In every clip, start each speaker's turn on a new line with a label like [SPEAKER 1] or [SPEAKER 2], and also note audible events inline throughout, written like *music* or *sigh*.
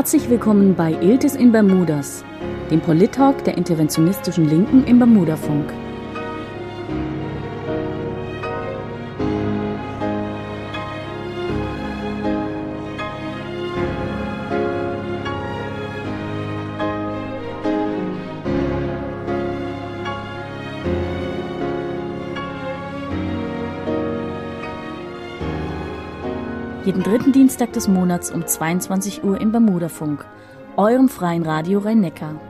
[SPEAKER 1] Herzlich willkommen bei Iltis in Bermudas, dem Polit-Talk der interventionistischen Linken im Bermudafunk. Dritten Dienstag des Monats um 22 Uhr im Bermudafunk, eurem freien Radio Rhein-Neckar.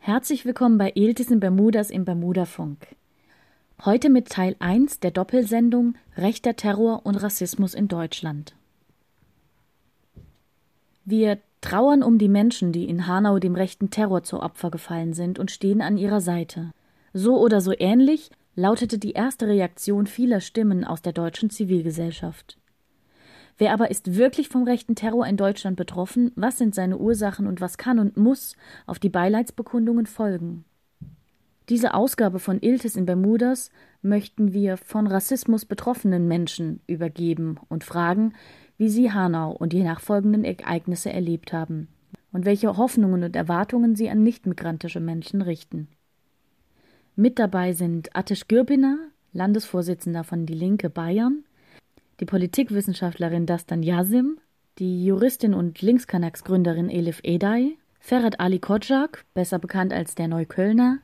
[SPEAKER 1] Herzlich willkommen bei Iltis in Bermudas im Bermudafunk. Heute mit Teil 1 der Doppelsendung Rechter Terror und Rassismus in Deutschland. Wir trauern um die Menschen, die in Hanau dem rechten Terror zu Opfer gefallen sind und stehen an ihrer Seite. So oder so ähnlich lautete die erste Reaktion vieler Stimmen aus der deutschen Zivilgesellschaft. Wer aber ist wirklich vom rechten Terror in Deutschland betroffen? Was sind seine Ursachen und was kann und muss auf die Beileidsbekundungen folgen? Diese Ausgabe von Iltis in Bermudas möchten wir von Rassismus betroffenen Menschen übergeben und fragen, wie sie Hanau und die nachfolgenden Ereignisse erlebt haben und welche Hoffnungen und Erwartungen sie an nichtmigrantische Menschen richten. Mit dabei sind Attisch Gürbiner, Landesvorsitzender von Die Linke Bayern, die Politikwissenschaftlerin Dastan Yasim, die Juristin und Linkskanax-Gründerin Elif Edai, Ferhat Ali Kotschak, besser bekannt als der Neuköllner,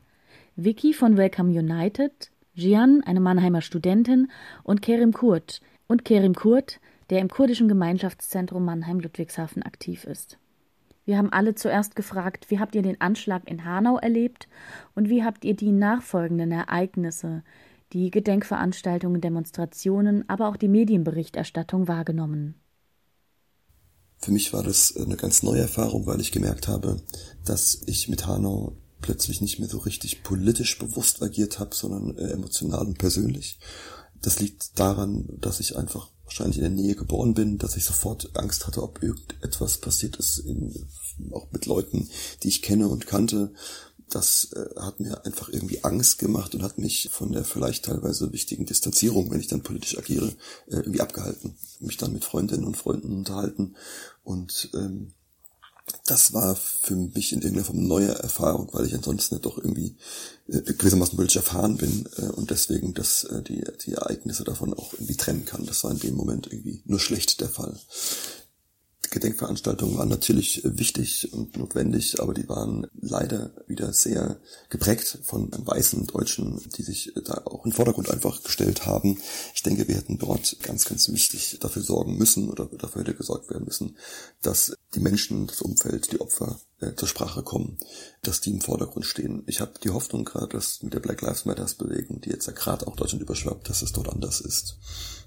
[SPEAKER 1] Vicky von Welcome United, Jian, eine Mannheimer Studentin, und Kerim Kurt, und Kerim Kurt, der im kurdischen Gemeinschaftszentrum Mannheim-Ludwigshafen aktiv ist. Wir haben alle zuerst gefragt, wie habt ihr den Anschlag in Hanau erlebt und wie habt ihr die nachfolgenden Ereignisse, die Gedenkveranstaltungen, Demonstrationen, aber auch die Medienberichterstattung wahrgenommen?
[SPEAKER 2] Für mich war das eine ganz neue Erfahrung, weil ich gemerkt habe, dass ich mit Hanau plötzlich nicht mehr so richtig politisch bewusst agiert habe, sondern äh, emotional und persönlich. Das liegt daran, dass ich einfach wahrscheinlich in der Nähe geboren bin, dass ich sofort Angst hatte, ob irgendetwas passiert ist, in, auch mit Leuten, die ich kenne und kannte. Das äh, hat mir einfach irgendwie Angst gemacht und hat mich von der vielleicht teilweise wichtigen Distanzierung, wenn ich dann politisch agiere, äh, irgendwie abgehalten. Mich dann mit Freundinnen und Freunden unterhalten und ähm, das war für mich in irgendeiner Form eine neue Erfahrung, weil ich ansonsten doch irgendwie äh, gewissermaßen politisch erfahren bin äh, und deswegen dass äh, die, die Ereignisse davon auch irgendwie trennen kann. Das war in dem Moment irgendwie nur schlecht der Fall. Gedenkveranstaltungen waren natürlich wichtig und notwendig, aber die waren leider wieder sehr geprägt von weißen Deutschen, die sich da auch im Vordergrund einfach gestellt haben. Ich denke, wir hätten dort ganz, ganz wichtig dafür sorgen müssen oder dafür hätte gesorgt werden müssen, dass die Menschen, das Umfeld, die Opfer äh, zur Sprache kommen, dass die im Vordergrund stehen. Ich habe die Hoffnung gerade, dass mit der Black Lives Matters Bewegung, die jetzt ja gerade auch Deutschland überschwappt, dass es dort anders ist.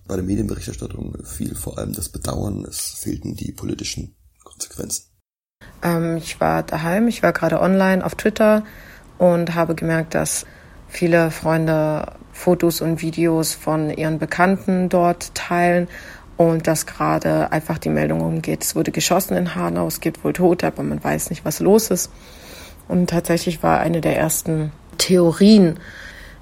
[SPEAKER 2] Bei der Medienberichterstattung fiel vor allem das Bedauern, es fehlten die politischen Konsequenzen.
[SPEAKER 3] Ähm, ich war daheim, ich war gerade online auf Twitter und habe gemerkt, dass viele Freunde Fotos und Videos von ihren Bekannten dort teilen und dass gerade einfach die Meldung umgeht, es wurde geschossen in Hanau, es gibt wohl Tote, aber man weiß nicht, was los ist. Und tatsächlich war eine der ersten Theorien,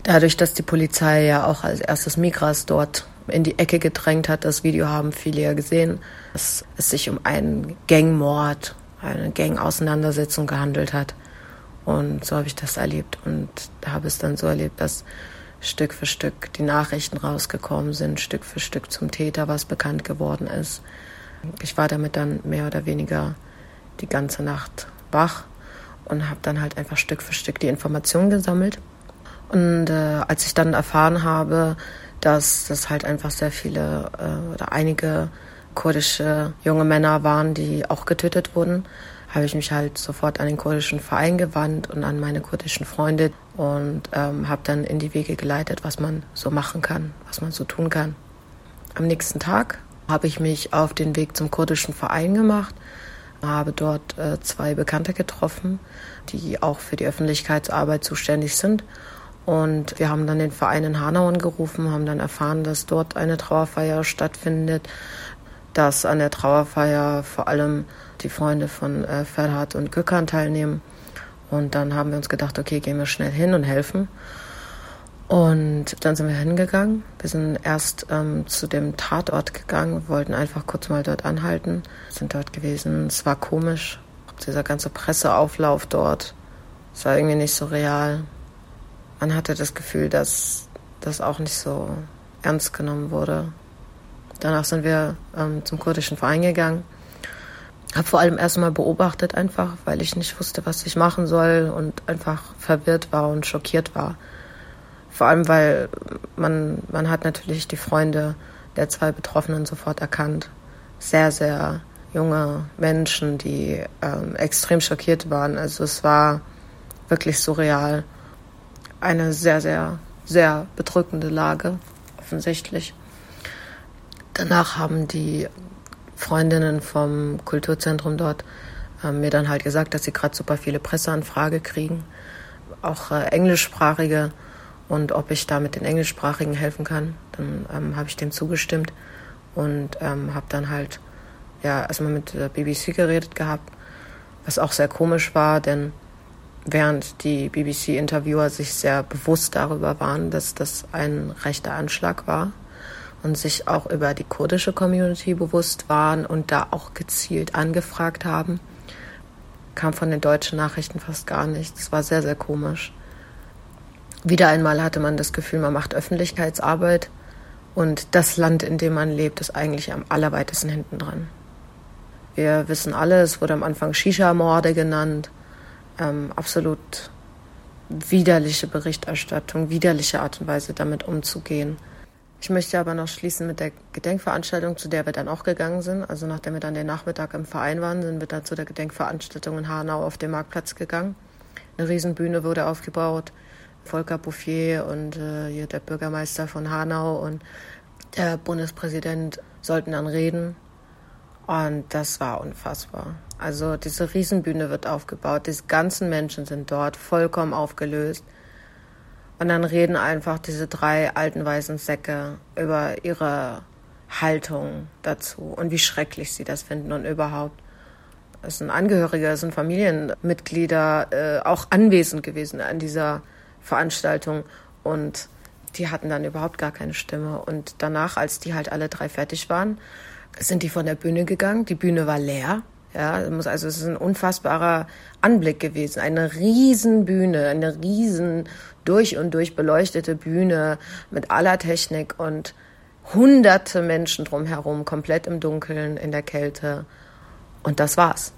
[SPEAKER 3] dadurch, dass die Polizei ja auch als erstes Migras dort in die Ecke gedrängt hat, das Video haben viele ja gesehen, dass es sich um einen Gangmord, eine Gang-Auseinandersetzung gehandelt hat. Und so habe ich das erlebt und habe es dann so erlebt, dass Stück für Stück die Nachrichten rausgekommen sind, Stück für Stück zum Täter, was bekannt geworden ist. Ich war damit dann mehr oder weniger die ganze Nacht wach und habe dann halt einfach Stück für Stück die Informationen gesammelt. Und äh, als ich dann erfahren habe, dass das halt einfach sehr viele äh, oder einige kurdische junge Männer waren, die auch getötet wurden, habe ich mich halt sofort an den kurdischen Verein gewandt und an meine kurdischen Freunde und ähm, habe dann in die Wege geleitet, was man so machen kann, was man so tun kann. Am nächsten Tag habe ich mich auf den Weg zum kurdischen Verein gemacht, habe dort äh, zwei Bekannte getroffen, die auch für die Öffentlichkeitsarbeit zuständig sind. Und wir haben dann den Verein in Hanau angerufen, haben dann erfahren, dass dort eine Trauerfeier stattfindet, dass an der Trauerfeier vor allem die Freunde von äh, Ferhat und Gökhan teilnehmen. Und dann haben wir uns gedacht, okay, gehen wir schnell hin und helfen. Und dann sind wir hingegangen. Wir sind erst ähm, zu dem Tatort gegangen, wollten einfach kurz mal dort anhalten, sind dort gewesen. Es war komisch, dieser ganze Presseauflauf dort. Es war irgendwie nicht so real. Man hatte das Gefühl, dass das auch nicht so ernst genommen wurde. Danach sind wir ähm, zum kurdischen Verein gegangen. Habe vor allem erstmal beobachtet einfach, weil ich nicht wusste, was ich machen soll und einfach verwirrt war und schockiert war. Vor allem, weil man, man hat natürlich die Freunde der zwei Betroffenen sofort erkannt. Sehr, sehr junge Menschen, die ähm, extrem schockiert waren. Also es war wirklich surreal. Eine sehr, sehr, sehr bedrückende Lage, offensichtlich. Danach haben die Freundinnen vom Kulturzentrum dort äh, mir dann halt gesagt, dass sie gerade super viele Presseanfrage kriegen, auch äh, englischsprachige und ob ich da mit den Englischsprachigen helfen kann. Dann ähm, habe ich dem zugestimmt und ähm, habe dann halt ja erstmal mit der BBC geredet gehabt, was auch sehr komisch war, denn während die BBC-Interviewer sich sehr bewusst darüber waren, dass das ein rechter Anschlag war und sich auch über die kurdische Community bewusst waren und da auch gezielt angefragt haben, kam von den deutschen Nachrichten fast gar nichts. Es war sehr, sehr komisch. Wieder einmal hatte man das Gefühl, man macht Öffentlichkeitsarbeit und das Land, in dem man lebt, ist eigentlich am allerweitesten hinten dran. Wir wissen alle, es wurde am Anfang Shisha-Morde genannt. Ähm, absolut widerliche Berichterstattung, widerliche Art und Weise, damit umzugehen. Ich möchte aber noch schließen mit der Gedenkveranstaltung, zu der wir dann auch gegangen sind. Also nachdem wir dann den Nachmittag im Verein waren, sind wir dann zu der Gedenkveranstaltung in Hanau auf dem Marktplatz gegangen. Eine Riesenbühne wurde aufgebaut. Volker Bouffier und äh, hier der Bürgermeister von Hanau und der Bundespräsident sollten dann reden. Und das war unfassbar. Also diese Riesenbühne wird aufgebaut, die ganzen Menschen sind dort vollkommen aufgelöst. Und dann reden einfach diese drei alten weißen Säcke über ihre Haltung dazu und wie schrecklich sie das finden und überhaupt. Es sind Angehörige, es sind Familienmitglieder äh, auch anwesend gewesen an dieser Veranstaltung und die hatten dann überhaupt gar keine Stimme. Und danach, als die halt alle drei fertig waren, sind die von der Bühne gegangen. Die Bühne war leer. Ja, also es ist ein unfassbarer Anblick gewesen. Eine riesen Bühne, eine riesen durch und durch beleuchtete Bühne mit aller Technik und hunderte Menschen drumherum, komplett im Dunkeln, in der Kälte. Und das war's.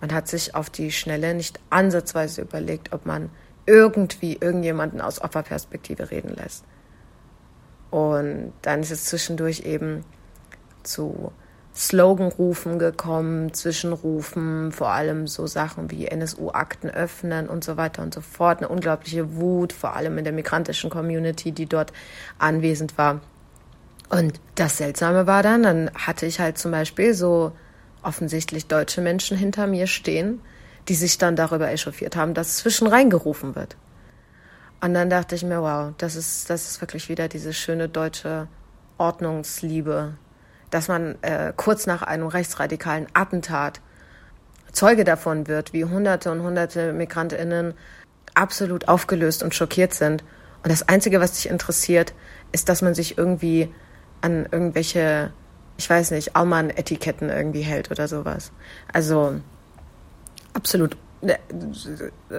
[SPEAKER 3] Man hat sich auf die Schnelle nicht ansatzweise überlegt, ob man irgendwie irgendjemanden aus Opferperspektive reden lässt. Und dann ist es zwischendurch eben zu Sloganrufen gekommen, Zwischenrufen, vor allem so Sachen wie NSU-Akten öffnen und so weiter und so fort. Eine unglaubliche Wut, vor allem in der migrantischen Community, die dort anwesend war. Und das Seltsame war dann, dann hatte ich halt zum Beispiel so offensichtlich deutsche Menschen hinter mir stehen, die sich dann darüber echauffiert haben, dass zwischen reingerufen wird. Und dann dachte ich mir, wow, das ist, das ist wirklich wieder diese schöne deutsche Ordnungsliebe, dass man äh, kurz nach einem rechtsradikalen Attentat Zeuge davon wird, wie Hunderte und Hunderte MigrantInnen absolut aufgelöst und schockiert sind. Und das Einzige, was dich interessiert, ist, dass man sich irgendwie an irgendwelche, ich weiß nicht, Aumann-Etiketten irgendwie hält oder sowas. Also absolut äh,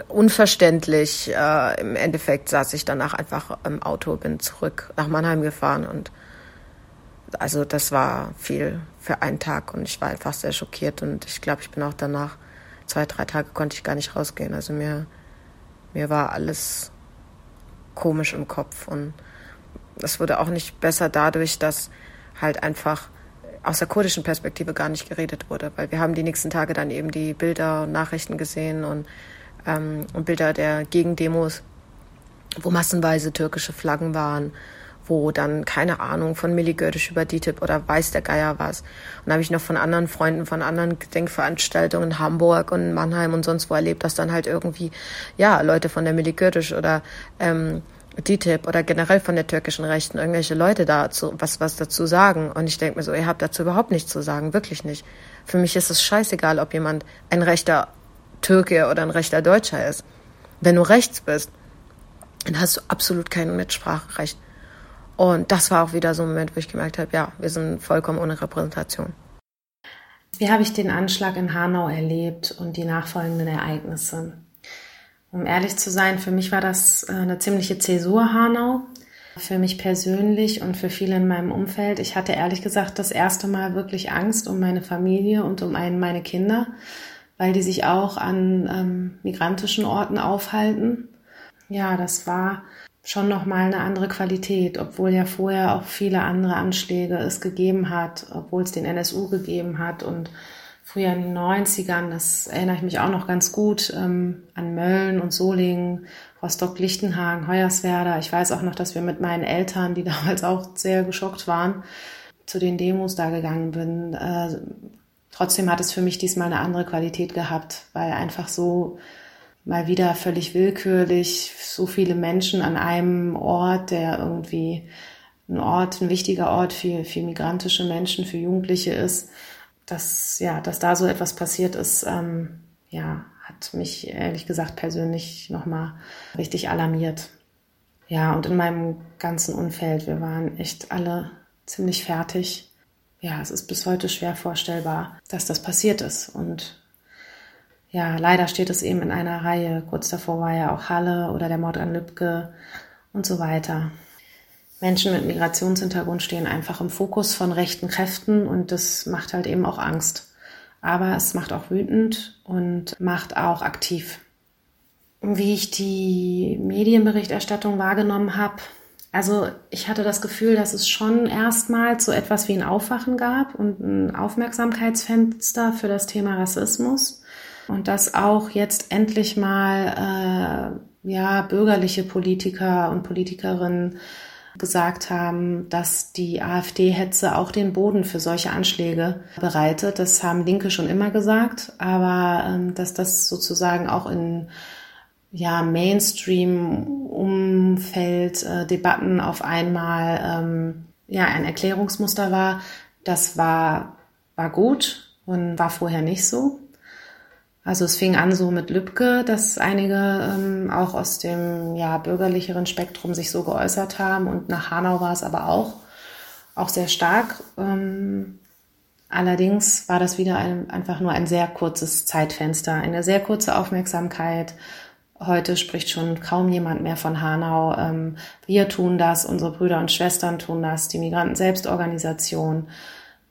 [SPEAKER 3] unverständlich. Äh, Im Endeffekt saß ich danach einfach im Auto, bin zurück nach Mannheim gefahren und also das war viel für einen Tag und ich war einfach sehr schockiert und ich glaube, ich bin auch danach zwei, drei Tage konnte ich gar nicht rausgehen. Also mir, mir war alles komisch im Kopf und es wurde auch nicht besser dadurch, dass halt einfach aus der kurdischen Perspektive gar nicht geredet wurde, weil wir haben die nächsten Tage dann eben die Bilder und Nachrichten gesehen und, ähm, und Bilder der Gegendemos, wo massenweise türkische Flaggen waren, wo dann, keine Ahnung, von Milli Gödisch über DITIB oder weiß der Geier was. Und habe ich noch von anderen Freunden, von anderen Gedenkveranstaltungen in Hamburg und Mannheim und sonst wo erlebt, dass dann halt irgendwie, ja, Leute von der Milli Gödisch oder ähm, DTIP oder generell von der türkischen Rechten irgendwelche Leute dazu was was dazu sagen und ich denke mir so, ihr habt dazu überhaupt nichts zu sagen, wirklich nicht. Für mich ist es scheißegal, ob jemand ein rechter Türke oder ein rechter Deutscher ist. Wenn du rechts bist, dann hast du absolut kein Mitspracherecht. Und das war auch wieder so ein Moment, wo ich gemerkt habe, ja, wir sind vollkommen ohne Repräsentation.
[SPEAKER 4] Wie habe ich den Anschlag in Hanau erlebt und die nachfolgenden Ereignisse? Um ehrlich zu sein, für mich war das äh, eine ziemliche Zäsur Hanau. Für mich persönlich und für viele in meinem Umfeld. Ich hatte ehrlich gesagt das erste Mal wirklich Angst um meine Familie und um einen meine Kinder, weil die sich auch an ähm, migrantischen Orten aufhalten. Ja, das war schon nochmal eine andere Qualität, obwohl ja vorher auch viele andere Anschläge es gegeben hat, obwohl es den NSU gegeben hat und früher in den 90ern, das erinnere ich mich auch noch ganz gut, ähm, an Mölln und Solingen, Rostock-Lichtenhagen, Hoyerswerda. Ich weiß auch noch, dass wir mit meinen Eltern, die *laughs* damals auch sehr geschockt waren, zu den Demos da gegangen bin. Äh, trotzdem hat es für mich diesmal eine andere Qualität gehabt, weil einfach so mal wieder völlig willkürlich so viele Menschen an einem Ort, der irgendwie ein Ort, ein wichtiger Ort für, für migrantische Menschen, für Jugendliche ist, dass, ja, dass da so etwas passiert ist, ähm, ja, hat mich ehrlich gesagt persönlich nochmal richtig alarmiert. Ja, und in meinem ganzen Umfeld, wir waren echt alle ziemlich fertig. Ja, es ist bis heute schwer vorstellbar, dass das passiert ist. Und ja, leider steht es eben in einer Reihe. Kurz davor war ja auch Halle oder der Mord an Lübcke und so weiter. Menschen mit Migrationshintergrund stehen einfach im Fokus von rechten Kräften und das macht halt eben auch Angst. Aber es macht auch wütend und macht auch aktiv. Wie ich die Medienberichterstattung wahrgenommen habe, also ich hatte das Gefühl, dass es schon erstmals so etwas wie ein Aufwachen gab und ein Aufmerksamkeitsfenster für das Thema Rassismus und dass auch jetzt endlich mal äh, ja bürgerliche Politiker und Politikerinnen gesagt haben, dass die AfD-Hetze auch den Boden für solche Anschläge bereitet. Das haben Linke schon immer gesagt, aber ähm, dass das sozusagen auch in ja, Mainstream-Umfeld, äh, Debatten auf einmal ähm, ja, ein Erklärungsmuster war, das war, war gut und war vorher nicht so. Also es fing an so mit Lübcke, dass einige ähm, auch aus dem ja, bürgerlicheren Spektrum sich so geäußert haben und nach Hanau war es aber auch, auch sehr stark. Ähm, allerdings war das wieder ein, einfach nur ein sehr kurzes Zeitfenster, eine sehr kurze Aufmerksamkeit. Heute spricht schon kaum jemand mehr von Hanau. Ähm, wir tun das, unsere Brüder und Schwestern tun das, die Migranten-Selbstorganisation,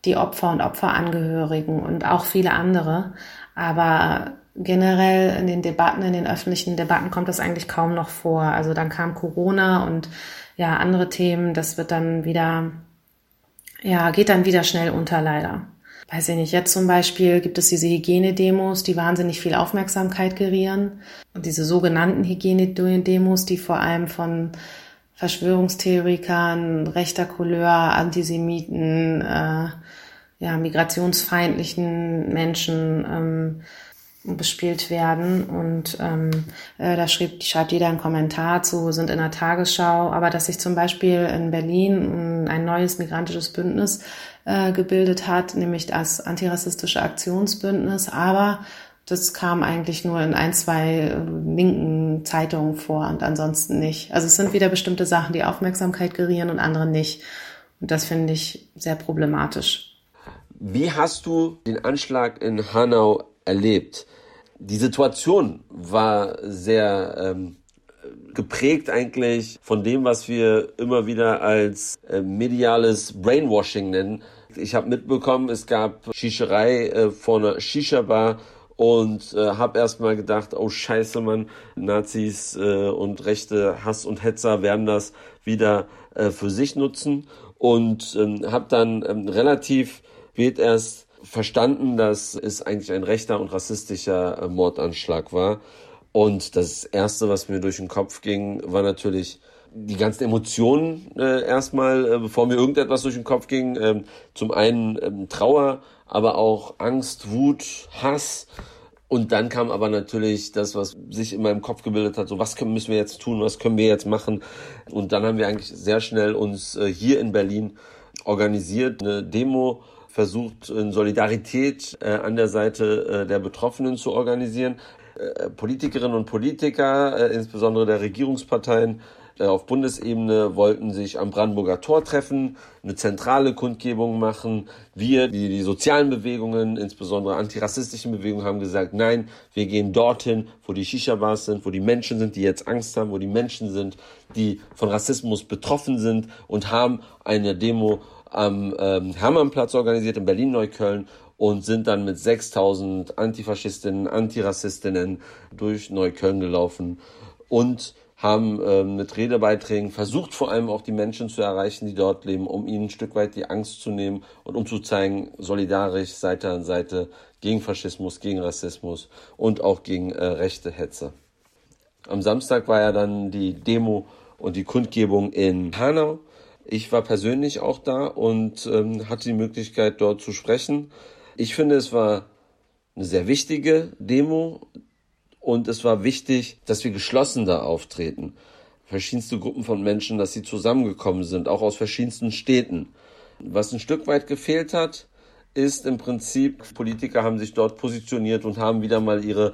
[SPEAKER 4] die Opfer und Opferangehörigen und auch viele andere. Aber generell in den Debatten, in den öffentlichen Debatten kommt das eigentlich kaum noch vor. Also dann kam Corona und ja, andere Themen, das wird dann wieder, ja, geht dann wieder schnell unter leider. Weiß ich nicht, jetzt zum Beispiel gibt es diese Hygienedemos, die wahnsinnig viel Aufmerksamkeit gerieren. Und diese sogenannten Hygienedemos, die vor allem von Verschwörungstheorikern, rechter Couleur, Antisemiten, äh, ja, migrationsfeindlichen Menschen ähm, bespielt werden. Und ähm, äh, da schrieb, schreibt jeder einen Kommentar zu, sind in der Tagesschau, aber dass sich zum Beispiel in Berlin ein neues migrantisches Bündnis äh, gebildet hat, nämlich das antirassistische Aktionsbündnis, aber das kam eigentlich nur in ein, zwei äh, linken Zeitungen vor und ansonsten nicht. Also es sind wieder bestimmte Sachen, die Aufmerksamkeit gerieren und andere nicht. Und das finde ich sehr problematisch.
[SPEAKER 5] Wie hast du den Anschlag in Hanau erlebt? Die Situation war sehr ähm, geprägt eigentlich von dem, was wir immer wieder als äh, mediales Brainwashing nennen. Ich habe mitbekommen, es gab Schießerei äh, vor einer Shisha-Bar und äh, habe erstmal gedacht, oh scheiße, Mann, Nazis äh, und rechte Hass und Hetzer werden das wieder äh, für sich nutzen und ähm, habe dann ähm, relativ wird erst verstanden, dass es eigentlich ein rechter und rassistischer äh, Mordanschlag war. Und das Erste, was mir durch den Kopf ging, war natürlich die ganzen Emotionen äh, erstmal, äh, bevor mir irgendetwas durch den Kopf ging. Ähm, zum einen ähm, Trauer, aber auch Angst, Wut, Hass. Und dann kam aber natürlich das, was sich in meinem Kopf gebildet hat, so was können, müssen wir jetzt tun, was können wir jetzt machen. Und dann haben wir eigentlich sehr schnell uns äh, hier in Berlin organisiert, eine Demo versucht, in Solidarität äh, an der Seite äh, der Betroffenen zu organisieren. äh, Politikerinnen und Politiker, äh, insbesondere der Regierungsparteien, äh, auf Bundesebene wollten sich am Brandenburger Tor treffen, eine zentrale Kundgebung machen. Wir, die, die sozialen Bewegungen, insbesondere antirassistischen Bewegungen, haben gesagt, nein, wir gehen dorthin, wo die Shisha-Bars sind, wo die Menschen sind, die jetzt Angst haben, wo die Menschen sind, die von Rassismus betroffen sind und haben eine Demo am ähm, Hermannplatz organisiert in Berlin-Neukölln und sind dann mit 6000 Antifaschistinnen, Antirassistinnen durch Neukölln gelaufen und haben ähm, mit Redebeiträgen versucht, vor allem auch die Menschen zu erreichen, die dort leben, um ihnen ein Stück weit die Angst zu nehmen und um zu zeigen, solidarisch Seite an Seite gegen Faschismus, gegen Rassismus und auch gegen äh, rechte Hetze. Am Samstag war ja dann die Demo und die Kundgebung in Hanau. Ich war persönlich auch da und ähm, hatte die Möglichkeit, dort zu sprechen. Ich finde, es war eine sehr wichtige Demo. Und es war wichtig, dass wir geschlossen da auftreten. Verschiedenste Gruppen von Menschen, dass sie zusammengekommen sind, auch aus verschiedensten Städten. Was ein Stück weit gefehlt hat, ist im Prinzip, Politiker haben sich dort positioniert und haben wieder mal ihre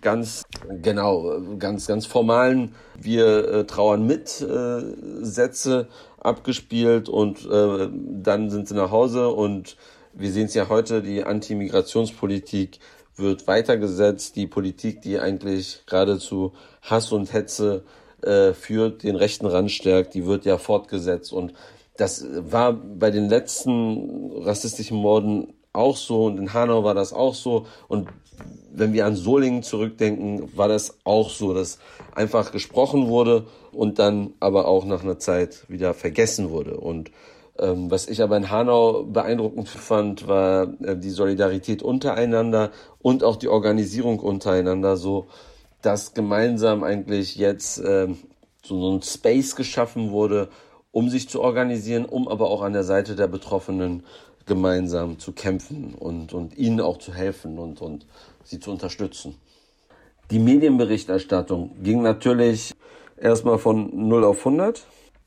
[SPEAKER 5] ganz genau ganz ganz formalen wir äh, trauern mit äh, Sätze abgespielt und äh, dann sind sie nach Hause und wir sehen es ja heute die Anti-Migrationspolitik wird weitergesetzt. Die Politik, die eigentlich geradezu Hass und Hetze äh, führt, den rechten Rand stärkt, die wird ja fortgesetzt. Und das war bei den letzten rassistischen Morden auch so und in Hanau war das auch so. Und wenn wir an Solingen zurückdenken, war das auch so, dass einfach gesprochen wurde und dann aber auch nach einer Zeit wieder vergessen wurde. Und ähm, was ich aber in Hanau beeindruckend fand, war äh, die Solidarität untereinander und auch die Organisierung untereinander, so dass gemeinsam eigentlich jetzt äh, so, so ein Space geschaffen wurde, um sich zu organisieren, um aber auch an der Seite der Betroffenen gemeinsam zu kämpfen und, und ihnen auch zu helfen und, und sie zu unterstützen. Die Medienberichterstattung ging natürlich erstmal von 0 auf 100.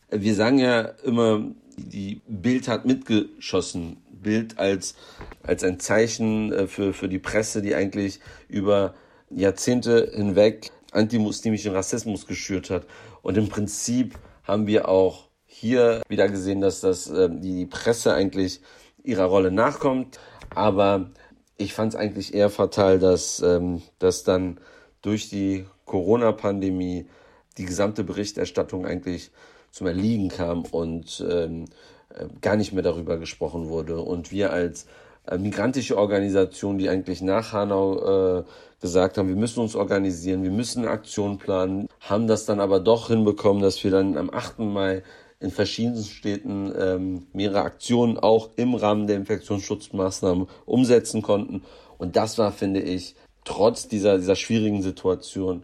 [SPEAKER 5] Wir sagen ja immer, die Bild hat mitgeschossen. Bild als, als ein Zeichen äh, für, für die Presse, die eigentlich über Jahrzehnte hinweg antimuslimischen Rassismus geschürt hat. Und im Prinzip haben wir auch hier wieder gesehen, dass das äh, die Presse eigentlich ihrer Rolle nachkommt. Aber ich fand es eigentlich eher fatal, dass, ähm, dass dann durch die Corona-Pandemie die gesamte Berichterstattung eigentlich zum Erliegen kam und ähm, äh, gar nicht mehr darüber gesprochen wurde. Und wir als äh, migrantische Organisation, die eigentlich nach Hanau äh, gesagt haben, wir müssen uns organisieren, wir müssen Aktion planen, haben das dann aber doch hinbekommen, dass wir dann am 8. Mai in verschiedenen Städten ähm, mehrere Aktionen auch im Rahmen der Infektionsschutzmaßnahmen umsetzen konnten. Und das war, finde ich, trotz dieser, dieser schwierigen Situation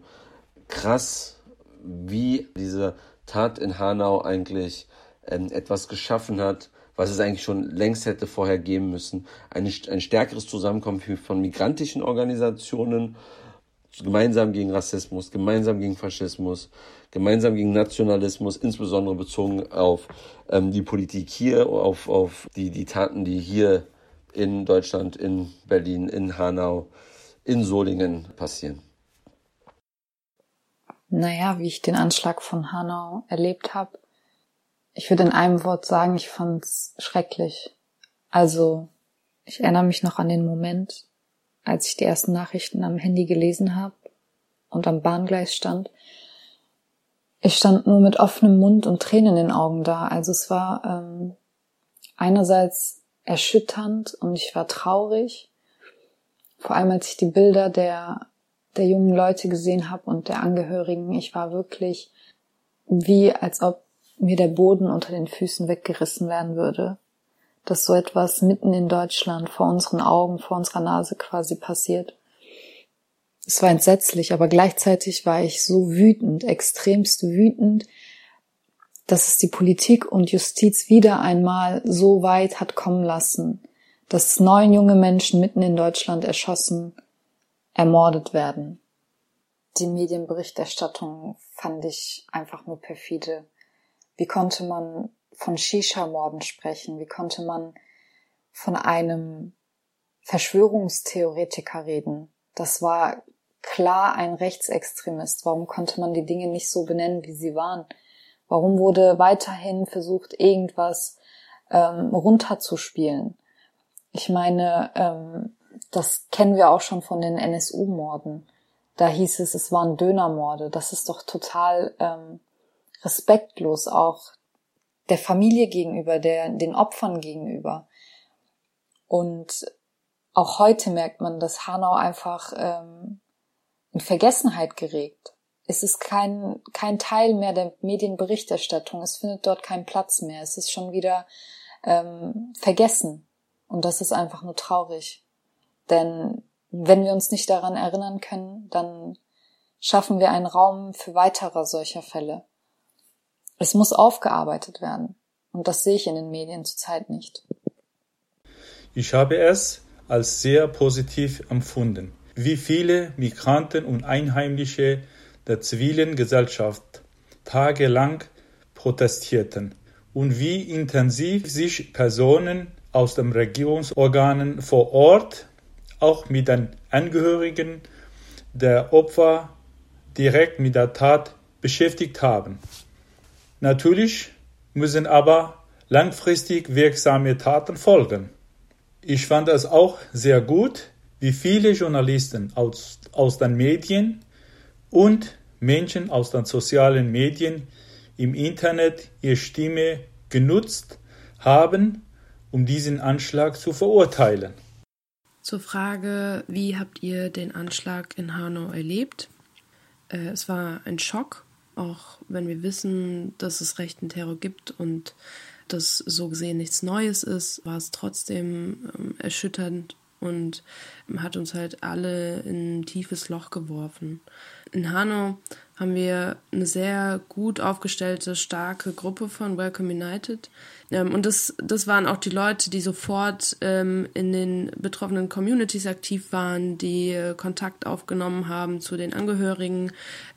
[SPEAKER 5] krass, wie diese Tat in Hanau eigentlich ähm, etwas geschaffen hat, was es eigentlich schon längst hätte vorher geben müssen. Eine, ein stärkeres Zusammenkommen von migrantischen Organisationen, gemeinsam gegen Rassismus, gemeinsam gegen Faschismus, gemeinsam gegen Nationalismus, insbesondere bezogen auf ähm, die Politik hier, auf, auf die, die Taten, die hier in Deutschland, in Berlin, in Hanau, in Solingen passieren.
[SPEAKER 6] Naja, wie ich den Anschlag von Hanau erlebt habe. Ich würde in einem Wort sagen, ich fand's schrecklich. Also, ich erinnere mich noch an den Moment, als ich die ersten Nachrichten am Handy gelesen habe und am Bahngleis stand. Ich stand nur mit offenem Mund und Tränen in den Augen da. Also es war ähm, einerseits erschütternd und ich war traurig, vor allem als ich die Bilder der der jungen Leute gesehen habe und der Angehörigen. Ich war wirklich wie, als ob mir der Boden unter den Füßen weggerissen werden würde. Dass so etwas mitten in Deutschland vor unseren Augen, vor unserer Nase quasi passiert. Es war entsetzlich, aber gleichzeitig war ich so wütend, extremst wütend, dass es die Politik und Justiz wieder einmal so weit hat kommen lassen, dass neun junge Menschen mitten in Deutschland erschossen ermordet werden. Die Medienberichterstattung fand ich einfach nur perfide. Wie konnte man von Shisha-Morden sprechen? Wie konnte man von einem Verschwörungstheoretiker reden? Das war klar ein Rechtsextremist? Warum konnte man die Dinge nicht so benennen, wie sie waren? Warum wurde weiterhin versucht, irgendwas ähm, runterzuspielen? Ich meine, ähm, das kennen wir auch schon von den NSU-Morden. Da hieß es, es waren Dönermorde. Das ist doch total ähm, respektlos auch der Familie gegenüber, der, den Opfern gegenüber. Und auch heute merkt man, dass Hanau einfach ähm, in Vergessenheit geregt. Es ist kein, kein Teil mehr der Medienberichterstattung. Es findet dort keinen Platz mehr. Es ist schon wieder ähm, vergessen. Und das ist einfach nur traurig. Denn wenn wir uns nicht daran erinnern können, dann schaffen wir einen Raum für weitere solcher Fälle. Es muss aufgearbeitet werden. Und das sehe ich in den Medien zurzeit nicht.
[SPEAKER 7] Ich habe es als sehr positiv empfunden, wie viele Migranten und Einheimische der zivilen Gesellschaft tagelang protestierten und wie intensiv sich Personen aus den Regierungsorganen vor Ort auch mit den Angehörigen der Opfer direkt mit der Tat beschäftigt haben. Natürlich müssen aber langfristig wirksame Taten folgen. Ich fand es auch sehr gut, wie viele Journalisten aus, aus den Medien und Menschen aus den sozialen Medien im Internet ihre Stimme genutzt haben, um diesen Anschlag zu verurteilen.
[SPEAKER 8] Zur Frage, wie habt ihr den Anschlag in Hanau erlebt? Äh, es war ein Schock, auch wenn wir wissen, dass es rechten Terror gibt und das so gesehen nichts Neues ist, war es trotzdem ähm, erschütternd und hat uns halt alle in ein tiefes Loch geworfen. In Hanau haben wir eine sehr gut aufgestellte, starke Gruppe von Welcome United. Ähm, und das, das waren auch die Leute, die sofort ähm, in den betroffenen Communities aktiv waren, die äh, Kontakt aufgenommen haben zu den Angehörigen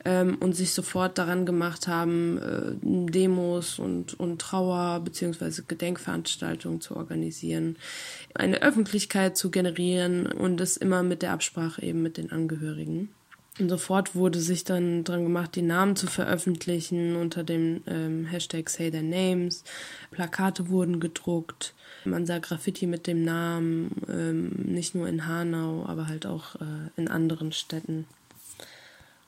[SPEAKER 8] ähm, und sich sofort daran gemacht haben, äh, Demos und, und Trauer beziehungsweise Gedenkveranstaltungen zu organisieren, eine Öffentlichkeit zu generieren und das immer mit der Absprache eben mit den Angehörigen. Und sofort wurde sich dann dran gemacht, die Namen zu veröffentlichen unter dem ähm, Hashtag Say Their Names. Plakate wurden gedruckt. Man sah Graffiti mit dem Namen, ähm, nicht nur in Hanau, aber halt auch äh, in anderen Städten.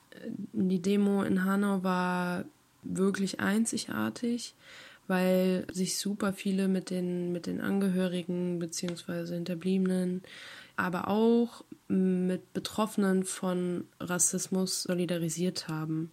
[SPEAKER 8] Äh, die Demo in Hanau war wirklich einzigartig, weil sich super viele mit den, mit den Angehörigen bzw. Hinterbliebenen aber auch mit Betroffenen von Rassismus solidarisiert haben.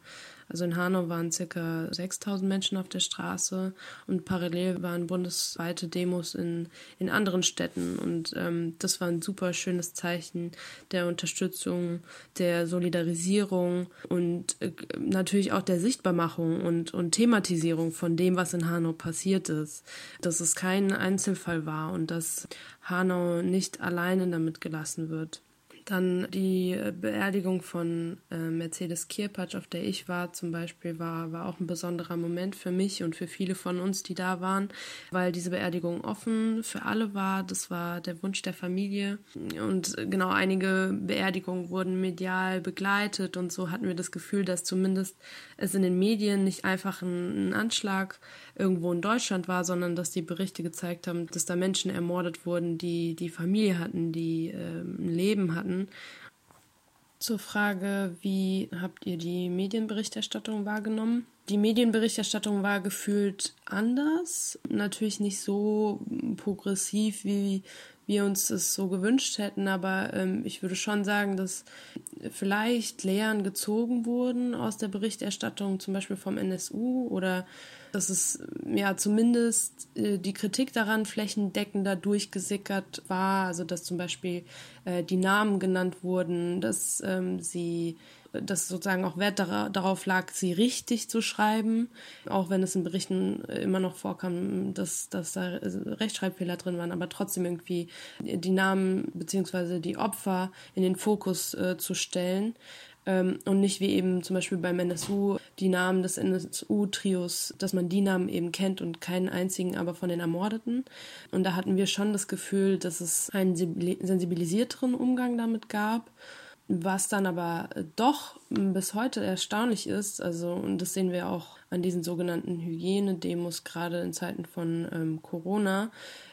[SPEAKER 8] Also in Hanau waren circa 6000 Menschen auf der Straße und parallel waren bundesweite Demos in, in anderen Städten. Und ähm, das war ein super schönes Zeichen der Unterstützung, der Solidarisierung und äh, natürlich auch der Sichtbarmachung und, und Thematisierung von dem, was in Hanau passiert ist. Dass es kein Einzelfall war und dass Hanau nicht alleine damit gelassen wird. Dann die Beerdigung von äh, Mercedes Kirpatsch, auf der ich war zum Beispiel, war, war auch ein besonderer Moment für mich und für viele von uns, die da waren, weil diese Beerdigung offen für alle war. Das war der Wunsch der Familie. Und genau einige Beerdigungen wurden medial begleitet und so hatten wir das Gefühl, dass zumindest es in den Medien nicht einfach ein, ein Anschlag irgendwo in Deutschland war, sondern dass die Berichte gezeigt haben, dass da Menschen ermordet wurden, die die Familie hatten, die äh, ein Leben hatten. Zur Frage, wie habt ihr die Medienberichterstattung wahrgenommen? Die Medienberichterstattung war gefühlt anders, natürlich nicht so progressiv, wie wir uns das so gewünscht hätten, aber ähm, ich würde schon sagen, dass vielleicht Lehren gezogen wurden aus der Berichterstattung, zum Beispiel vom NSU oder dass es ja zumindest äh, die Kritik daran flächendeckender durchgesickert war, also dass zum Beispiel äh, die Namen genannt wurden, dass ähm, sie dass sozusagen auch Wert darauf lag, sie richtig zu schreiben, auch wenn es in Berichten immer noch vorkam, dass, dass da Rechtschreibfehler drin waren, aber trotzdem irgendwie die Namen beziehungsweise die Opfer in den Fokus äh, zu stellen. Ähm, und nicht wie eben zum Beispiel beim NSU die Namen des NSU-Trios, dass man die Namen eben kennt und keinen einzigen aber von den Ermordeten. Und da hatten wir schon das Gefühl, dass es einen sensibilisierteren Umgang damit gab Was dann aber doch bis heute erstaunlich ist, also, und das sehen wir auch an diesen sogenannten Hygienedemos, gerade in Zeiten von ähm, Corona,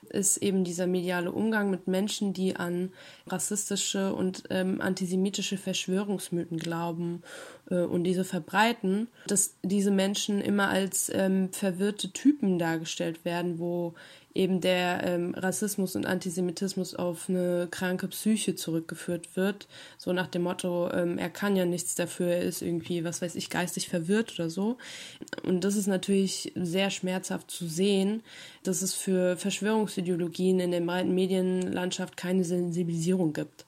[SPEAKER 8] ist eben dieser mediale Umgang mit Menschen, die an rassistische und ähm, antisemitische Verschwörungsmythen glauben äh, und diese verbreiten, dass diese Menschen immer als ähm, verwirrte Typen dargestellt werden, wo eben der ähm, Rassismus und Antisemitismus auf eine kranke Psyche zurückgeführt wird. So nach dem Motto, ähm, er kann ja nichts dafür, er ist irgendwie, was weiß ich, geistig verwirrt oder so. Und das ist natürlich sehr schmerzhaft zu sehen, dass es für Verschwörungsideologien in der breiten Medienlandschaft keine Sensibilisierung gibt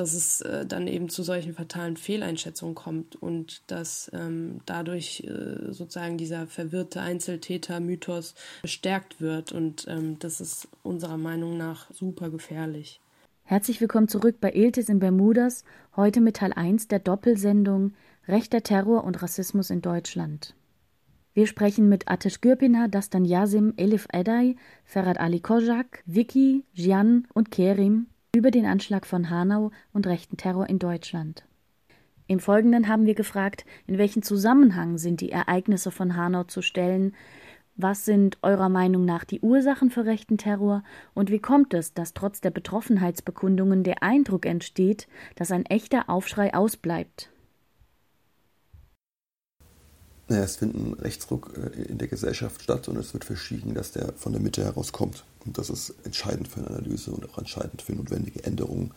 [SPEAKER 8] dass es äh, dann eben zu solchen fatalen Fehleinschätzungen kommt und dass ähm, dadurch äh, sozusagen dieser verwirrte Einzeltäter-Mythos bestärkt wird. Und ähm, das ist unserer Meinung nach super gefährlich.
[SPEAKER 1] Herzlich willkommen zurück bei Iltis in Bermudas, heute mit Teil 1 der Doppelsendung Rechter Terror und Rassismus in Deutschland. Wir sprechen mit Atesh Gürpina, Dastan Yasim, Elif Eday, Ferhat Ali Kojak, Vicky, Jian und Kerim über den Anschlag von Hanau und rechten Terror in Deutschland. Im Folgenden haben wir gefragt, in welchen Zusammenhang sind die Ereignisse von Hanau zu stellen, was sind eurer Meinung nach die Ursachen für rechten Terror und wie kommt es, dass trotz der Betroffenheitsbekundungen der Eindruck entsteht, dass ein echter Aufschrei ausbleibt?
[SPEAKER 2] Naja, es findet ein Rechtsruck äh, in der Gesellschaft statt und es wird verschwiegen, dass der von der Mitte herauskommt. Und das ist entscheidend für eine Analyse und auch entscheidend für notwendige Änderungen.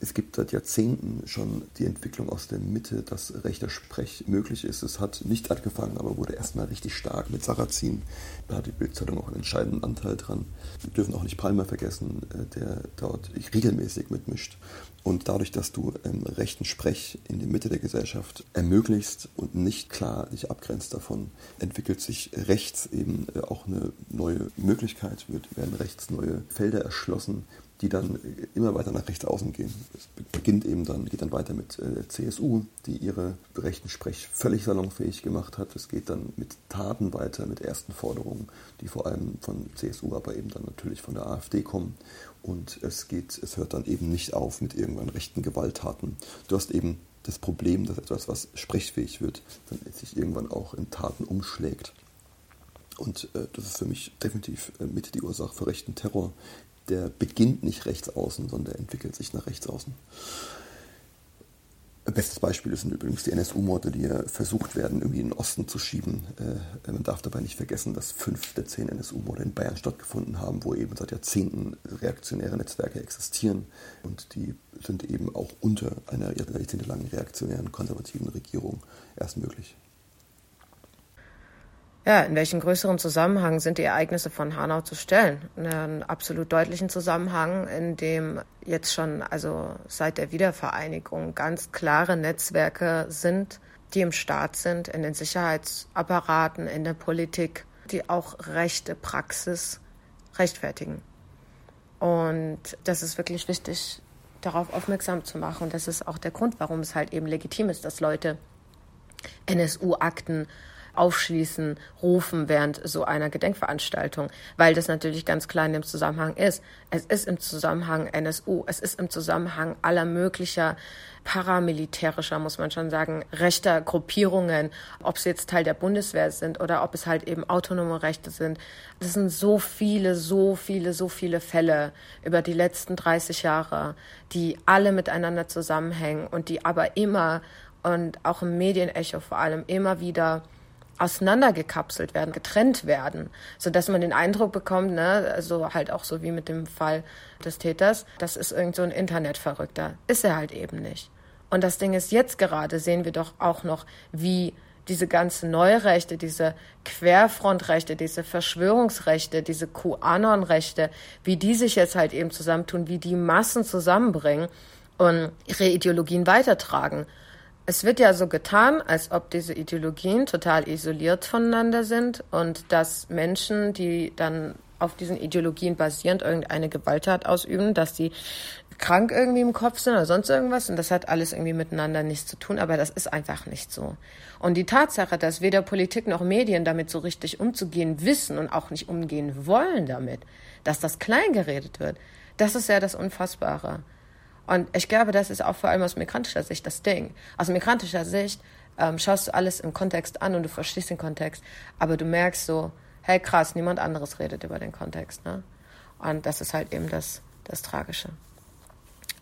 [SPEAKER 2] Es gibt seit Jahrzehnten schon die Entwicklung aus der Mitte, dass rechter Sprech möglich ist. Es hat nicht angefangen, aber wurde erstmal richtig stark mit Sarrazin. Da hat die Bildzeitung auch einen entscheidenden Anteil dran. Wir dürfen auch nicht Palmer vergessen, äh, der dort regelmäßig mitmischt. Und dadurch, dass du ähm, rechten Sprech in die Mitte der Gesellschaft ermöglicht und nicht klar dich abgrenzt davon, entwickelt sich rechts eben äh, auch eine neue Möglichkeit, werden rechts neue Felder erschlossen, die dann immer weiter nach rechts außen gehen. Es beginnt eben dann, geht dann weiter mit äh, CSU, die ihre rechten Sprech völlig salonfähig gemacht hat. Es geht dann mit Taten weiter, mit ersten Forderungen, die vor allem von CSU, aber eben dann natürlich von der AfD kommen. Und es geht, es hört dann eben nicht auf mit irgendwann rechten Gewalttaten. Du hast eben das Problem, dass etwas, was sprechfähig wird, dann sich irgendwann auch in Taten umschlägt. Und äh, das ist für mich definitiv äh, mit die Ursache für rechten Terror, der beginnt nicht rechts außen, sondern der entwickelt sich nach rechts außen. Bestes Beispiel sind übrigens die NSU-Morde, die versucht werden, irgendwie in den Osten zu schieben. Äh, man darf dabei nicht vergessen, dass fünf der zehn NSU-Morde in Bayern stattgefunden haben, wo eben seit Jahrzehnten reaktionäre Netzwerke existieren. Und die sind eben auch unter einer jahrzehntelangen reaktionären, konservativen Regierung erst möglich.
[SPEAKER 3] Ja, in welchen größeren Zusammenhang sind die Ereignisse von Hanau zu stellen? Einen absolut deutlichen Zusammenhang, in dem jetzt schon, also seit der Wiedervereinigung, ganz klare Netzwerke sind, die im Staat sind, in den Sicherheitsapparaten, in der Politik, die auch rechte Praxis rechtfertigen. Und das ist wirklich wichtig, darauf aufmerksam zu machen. Und das ist auch der Grund, warum es halt eben legitim ist, dass Leute NSU-Akten aufschließen, rufen während so einer Gedenkveranstaltung, weil das natürlich ganz klein im Zusammenhang ist. Es ist im Zusammenhang NSU, es ist im Zusammenhang aller möglicher paramilitärischer, muss man schon sagen, rechter Gruppierungen, ob sie jetzt Teil der Bundeswehr sind oder ob es halt eben autonome Rechte sind. Das sind so viele, so viele, so viele Fälle über die letzten 30 Jahre, die alle miteinander zusammenhängen und die aber immer und auch im Medienecho vor allem immer wieder auseinandergekapselt werden, getrennt werden, so dass man den Eindruck bekommt, ne, also halt auch so wie mit dem Fall des Täters, das ist irgend so ein Internetverrückter. Ist er halt eben nicht. Und das Ding ist, jetzt gerade sehen wir doch auch noch, wie diese ganzen Neurechte, diese Querfrontrechte, diese Verschwörungsrechte, diese QAnon-Rechte, wie die sich jetzt halt eben zusammentun, wie die Massen zusammenbringen und ihre Ideologien weitertragen. Es wird ja so getan, als ob diese Ideologien total isoliert voneinander sind und dass Menschen, die dann auf diesen Ideologien basierend irgendeine Gewalttat ausüben, dass die krank irgendwie im Kopf sind oder sonst irgendwas und das hat alles irgendwie miteinander nichts zu tun, aber das ist einfach nicht so. Und die Tatsache, dass weder Politik noch Medien damit so richtig umzugehen wissen und auch nicht umgehen wollen damit, dass das kleingeredet wird, das ist ja das Unfassbare. Und ich glaube, das ist auch vor allem aus migrantischer Sicht das Ding. Aus migrantischer Sicht ähm, schaust du alles im Kontext an und du verstehst den Kontext, aber du merkst so, hey krass, niemand anderes redet über den Kontext. Ne? Und das ist halt eben das, das Tragische.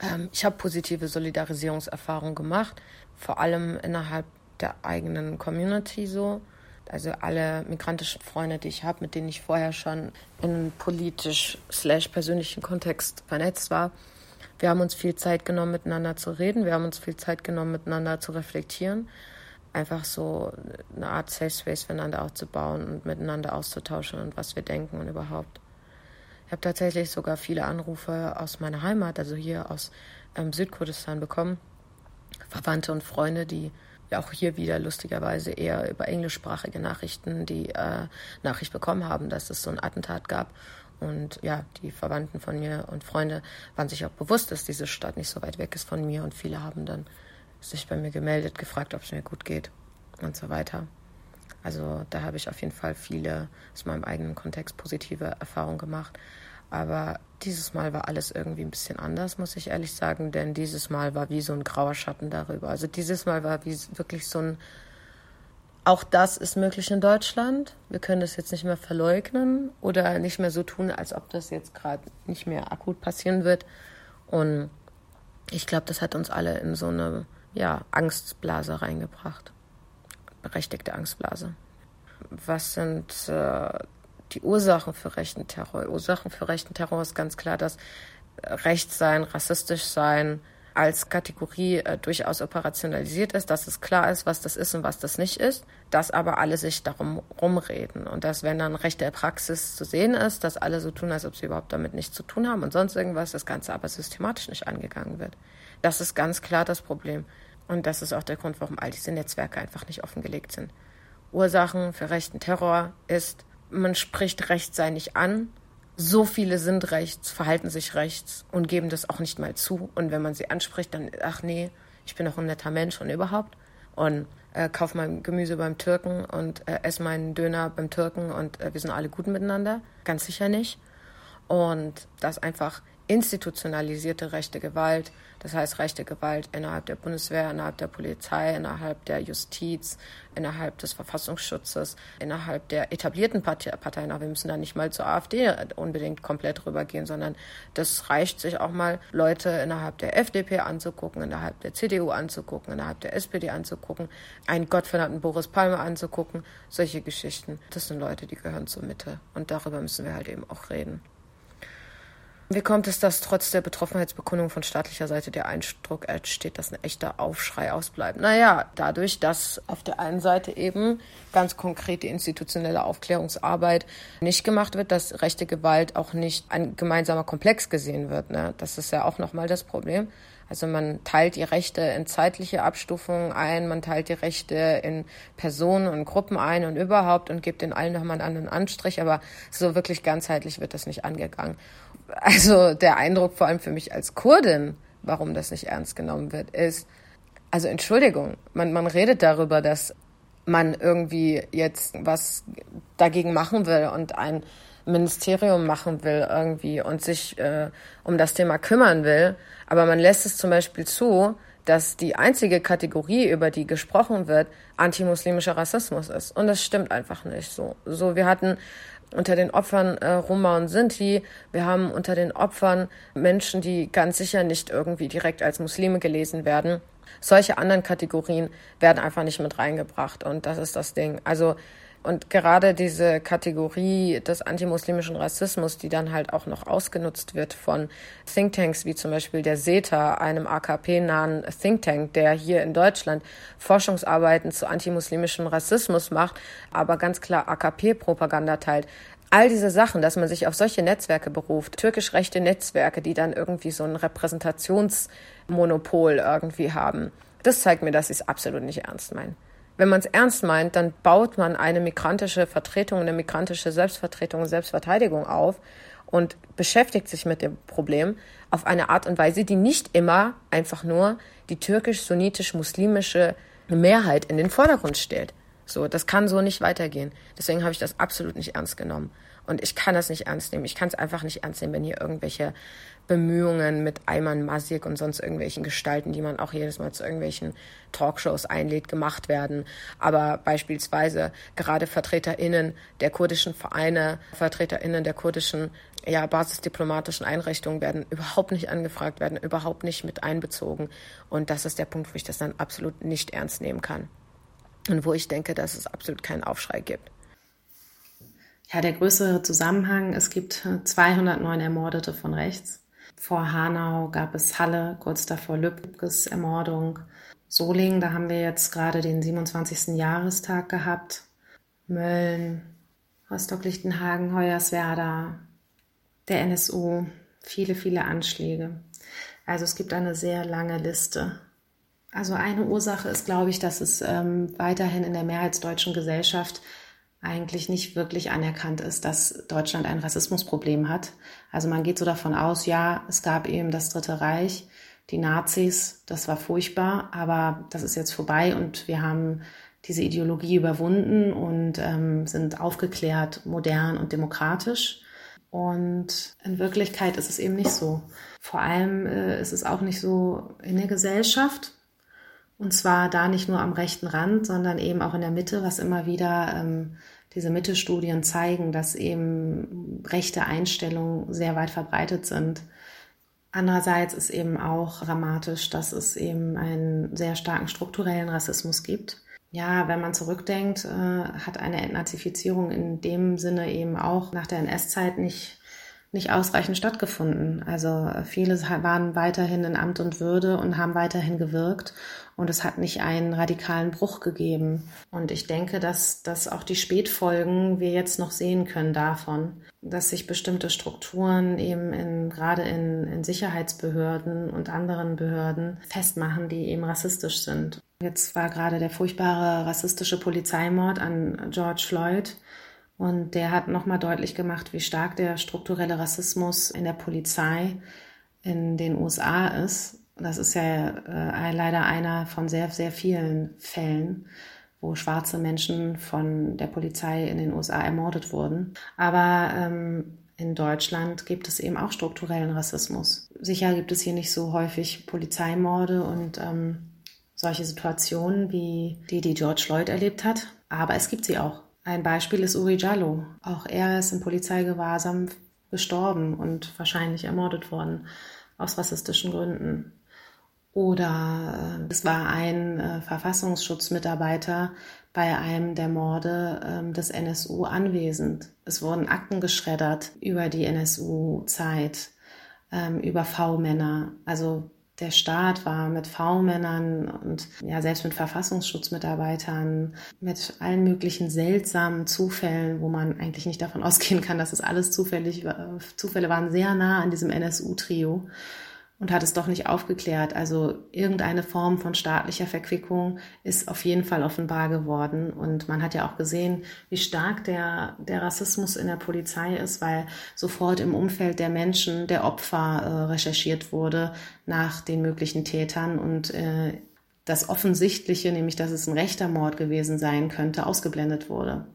[SPEAKER 3] Ähm, ich habe positive Solidarisierungserfahrungen gemacht, vor allem innerhalb der eigenen Community so. Also alle migrantischen Freunde, die ich habe, mit denen ich vorher schon in politisch slash persönlichen Kontext vernetzt war. Wir haben uns viel Zeit genommen, miteinander zu reden. Wir haben uns viel Zeit genommen, miteinander zu reflektieren. Einfach so eine Art Safe Space füreinander aufzubauen und miteinander auszutauschen und was wir denken und überhaupt. Ich habe tatsächlich sogar viele Anrufe aus meiner Heimat, also hier aus ähm, Südkurdistan bekommen. Verwandte und Freunde, die auch hier wieder lustigerweise eher über englischsprachige Nachrichten die äh, Nachricht bekommen haben, dass es so ein Attentat gab. Und ja, die Verwandten von mir und Freunde waren sich auch bewusst, dass diese Stadt nicht so weit weg ist von mir. Und viele haben dann sich bei mir gemeldet, gefragt, ob es mir gut geht und so weiter. Also da habe ich auf jeden Fall viele aus meinem eigenen Kontext positive Erfahrungen gemacht. Aber dieses Mal war alles irgendwie ein bisschen anders, muss ich ehrlich sagen, denn dieses Mal war wie so ein grauer Schatten darüber. Also dieses Mal war wie wirklich so ein, auch das ist möglich in Deutschland. Wir können das jetzt nicht mehr verleugnen oder nicht mehr so tun, als ob das jetzt gerade nicht mehr akut passieren wird. Und ich glaube, das hat uns alle in so eine ja, Angstblase reingebracht. Berechtigte Angstblase. Was sind äh, die Ursachen für rechten Terror. Ursachen für rechten Terror ist ganz klar, dass Rechts sein, rassistisch sein als Kategorie äh, durchaus operationalisiert ist, dass es klar ist, was das ist und was das nicht ist, dass aber alle sich darum rumreden und dass, wenn dann rechte Praxis zu sehen ist, dass alle so tun, als ob sie überhaupt damit nichts zu tun haben und sonst irgendwas, das Ganze aber systematisch nicht angegangen wird. Das ist ganz klar das Problem. Und das ist auch der Grund, warum all diese Netzwerke einfach nicht offengelegt sind. Ursachen für rechten Terror ist man spricht Rechtssein nicht an. So viele sind rechts, verhalten sich rechts und geben das auch nicht mal zu. Und wenn man sie anspricht, dann, ach nee, ich bin doch ein netter Mensch und überhaupt. Und äh, kauf mein Gemüse beim Türken und äh, esse meinen Döner beim Türken und äh, wir sind alle gut miteinander. Ganz sicher nicht. Und das einfach institutionalisierte rechte Gewalt, das heißt rechte Gewalt innerhalb der Bundeswehr, innerhalb der Polizei, innerhalb der Justiz, innerhalb des Verfassungsschutzes, innerhalb der etablierten Parteien. Aber wir müssen da nicht mal zur AfD unbedingt komplett rübergehen, sondern das reicht sich auch mal, Leute innerhalb der FDP anzugucken, innerhalb der CDU anzugucken, innerhalb der SPD anzugucken, einen gottverdammten Boris Palmer anzugucken. Solche Geschichten. Das sind Leute, die gehören zur Mitte. Und darüber müssen wir halt eben auch reden. Wie kommt es, dass trotz der Betroffenheitsbekundung von staatlicher Seite der Eindruck entsteht, dass ein echter Aufschrei ausbleibt? Naja, dadurch, dass auf der einen Seite eben ganz konkrete institutionelle Aufklärungsarbeit nicht gemacht wird, dass rechte Gewalt auch nicht ein gemeinsamer Komplex gesehen wird. Ne? Das ist ja auch nochmal das Problem. Also man teilt die Rechte in zeitliche Abstufungen ein, man teilt die Rechte in Personen und Gruppen ein und überhaupt und gibt den allen nochmal einen anderen Anstrich, aber so wirklich ganzheitlich wird das nicht angegangen also der Eindruck vor allem für mich als Kurdin, warum das nicht ernst genommen wird, ist, also Entschuldigung, man, man redet darüber, dass man irgendwie jetzt was dagegen machen will und ein Ministerium machen will irgendwie und sich äh, um das Thema kümmern will, aber man lässt es zum Beispiel zu, dass die einzige Kategorie, über die gesprochen wird, antimuslimischer Rassismus ist. Und das stimmt einfach nicht so. So, wir hatten unter den Opfern äh, Roma und Sinti. Wir haben unter den Opfern Menschen, die ganz sicher nicht irgendwie direkt als Muslime gelesen werden. Solche anderen Kategorien werden einfach nicht mit reingebracht und das ist das Ding. Also und gerade diese Kategorie des antimuslimischen Rassismus, die dann halt auch noch ausgenutzt wird von Thinktanks wie zum Beispiel der SETA, einem AKP-nahen Thinktank, der hier in Deutschland Forschungsarbeiten zu antimuslimischem Rassismus macht, aber ganz klar AKP-Propaganda teilt. All diese Sachen, dass man sich auf solche Netzwerke beruft, türkisch-rechte Netzwerke, die dann irgendwie so ein Repräsentationsmonopol irgendwie haben, das zeigt mir, dass sie es absolut nicht ernst meinen. Wenn man es ernst meint, dann baut man eine migrantische Vertretung, eine migrantische Selbstvertretung Selbstverteidigung auf und beschäftigt sich mit dem Problem auf eine Art und Weise, die nicht immer einfach nur die türkisch-sunnitisch-muslimische Mehrheit in den Vordergrund stellt. So, das kann so nicht weitergehen. Deswegen habe ich das absolut nicht ernst genommen. Und ich kann das nicht ernst nehmen. Ich kann es einfach nicht ernst nehmen, wenn hier irgendwelche Bemühungen mit Ayman Masik und sonst irgendwelchen Gestalten, die man auch jedes Mal zu irgendwelchen Talkshows einlädt, gemacht werden. Aber beispielsweise gerade VertreterInnen der kurdischen Vereine, VertreterInnen der kurdischen ja, basisdiplomatischen Einrichtungen werden überhaupt nicht angefragt, werden überhaupt nicht mit einbezogen. Und das ist der Punkt, wo ich das dann absolut nicht ernst nehmen kann. Und wo ich denke, dass es absolut keinen Aufschrei gibt.
[SPEAKER 4] Ja, der größere Zusammenhang, es gibt 209 Ermordete von rechts. Vor Hanau gab es Halle, kurz davor Lübkes Ermordung. Solingen, da haben wir jetzt gerade den 27. Jahrestag gehabt. Mölln, Rostock-Lichtenhagen, Hoyerswerda, der NSU, viele, viele Anschläge. Also es gibt eine sehr lange Liste. Also eine Ursache ist, glaube ich, dass es ähm, weiterhin in der mehrheitsdeutschen Gesellschaft eigentlich nicht wirklich anerkannt ist, dass Deutschland ein Rassismusproblem hat. Also man geht so davon aus, ja, es gab eben das Dritte Reich, die Nazis, das war furchtbar, aber das ist jetzt vorbei und wir haben diese Ideologie überwunden und ähm, sind aufgeklärt, modern und demokratisch. Und in Wirklichkeit ist es eben nicht so. Vor allem äh, ist es auch nicht so in der Gesellschaft. Und zwar da nicht nur am rechten Rand, sondern eben auch in der Mitte, was immer wieder ähm, diese Mitte-Studien zeigen, dass eben rechte Einstellungen sehr weit verbreitet sind. Andererseits ist eben auch dramatisch, dass es eben einen sehr starken strukturellen Rassismus gibt ja, wenn man zurückdenkt, äh, hat eine Entnazifizierung in dem Sinne eben auch nach der NS-Zeit nicht, nicht ausreichend stattgefunden. Also viele waren weiterhin in Amt und Würde und haben weiterhin gewirkt und es hat nicht einen radikalen Bruch gegeben. Und ich denke, dass, dass auch die Spätfolgen wir jetzt noch sehen können davon, dass sich bestimmte Strukturen eben in, gerade in, in Sicherheitsbehörden und anderen Behörden festmachen, die eben rassistisch sind. Jetzt war gerade der furchtbare rassistische Polizeimord an George Floyd. Und der hat nochmal deutlich gemacht, wie stark der strukturelle Rassismus in der Polizei in den USA ist. Das ist ja äh, leider einer von sehr, sehr vielen Fällen, wo schwarze Menschen von der Polizei in den USA ermordet wurden. Aber ähm, in Deutschland gibt es eben auch strukturellen Rassismus. Sicher gibt es hier nicht so häufig Polizeimorde und ähm, solche Situationen wie die, die George Floyd erlebt hat. Aber es gibt sie auch. Ein Beispiel ist Uri Jallo. Auch er ist im Polizeigewahrsam gestorben und wahrscheinlich ermordet worden aus rassistischen Gründen. Oder äh, es war ein äh, Verfassungsschutzmitarbeiter bei einem der Morde äh, des NSU anwesend. Es wurden Akten geschreddert über die NSU-Zeit, ähm, über V-Männer. Also der Staat war mit V-Männern und ja selbst mit Verfassungsschutzmitarbeitern, mit allen möglichen seltsamen Zufällen, wo man eigentlich nicht davon ausgehen kann, dass es alles zufällig Zufälle waren, sehr nah an diesem NSU-Trio und hat es doch nicht aufgeklärt. Also irgendeine Form von staatlicher Verquickung ist auf jeden Fall offenbar geworden. Und man hat ja auch gesehen, wie stark der, der Rassismus in der Polizei ist, weil sofort im Umfeld der Menschen, der Opfer äh, recherchiert wurde nach den möglichen Tätern und äh, das Offensichtliche, nämlich dass es ein rechter Mord gewesen sein könnte, ausgeblendet wurde.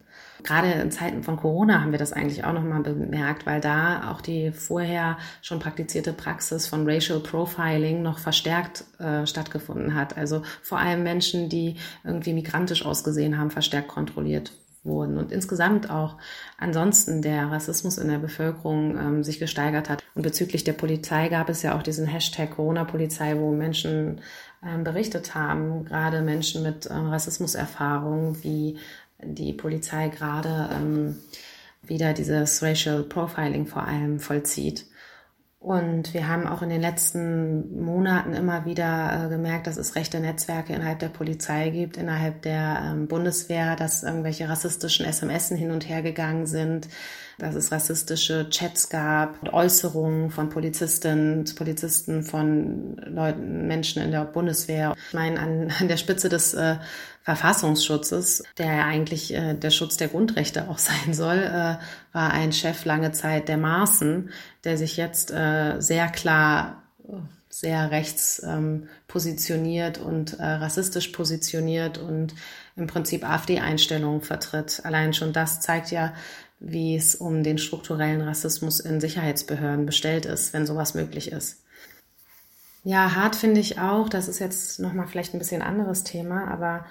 [SPEAKER 4] Gerade in Zeiten von Corona haben wir das eigentlich auch nochmal bemerkt, weil da auch die vorher schon praktizierte Praxis von Racial Profiling noch verstärkt äh, stattgefunden hat. Also vor allem Menschen, die irgendwie migrantisch ausgesehen haben, verstärkt kontrolliert wurden und insgesamt auch ansonsten der Rassismus in der Bevölkerung ähm, sich gesteigert hat. Und bezüglich der Polizei gab es ja auch diesen Hashtag Corona-Polizei, wo Menschen ähm, berichtet haben, gerade Menschen mit ähm, Rassismuserfahrungen, wie die Polizei gerade ähm, wieder dieses Racial Profiling vor allem vollzieht. Und wir haben auch in den letzten Monaten immer wieder äh, gemerkt, dass es rechte Netzwerke innerhalb der Polizei gibt, innerhalb der ähm, Bundeswehr, dass irgendwelche rassistischen SMS hin und her gegangen sind, dass es rassistische Chats gab, Äußerungen von Polizistinnen, Polizisten, von Leuten, Menschen in der Bundeswehr. Ich meine, an, an der Spitze des äh, Verfassungsschutzes, der ja eigentlich äh, der Schutz der Grundrechte auch *laughs* sein soll, äh, war ein Chef lange Zeit der Maßen, der sich jetzt äh, sehr klar sehr rechts ähm, positioniert und äh, rassistisch positioniert und im Prinzip AfD-Einstellungen vertritt. Allein schon das zeigt ja, wie es um den strukturellen Rassismus in Sicherheitsbehörden bestellt ist, wenn sowas möglich ist. Ja, hart finde ich auch, das ist jetzt nochmal vielleicht ein bisschen anderes Thema, aber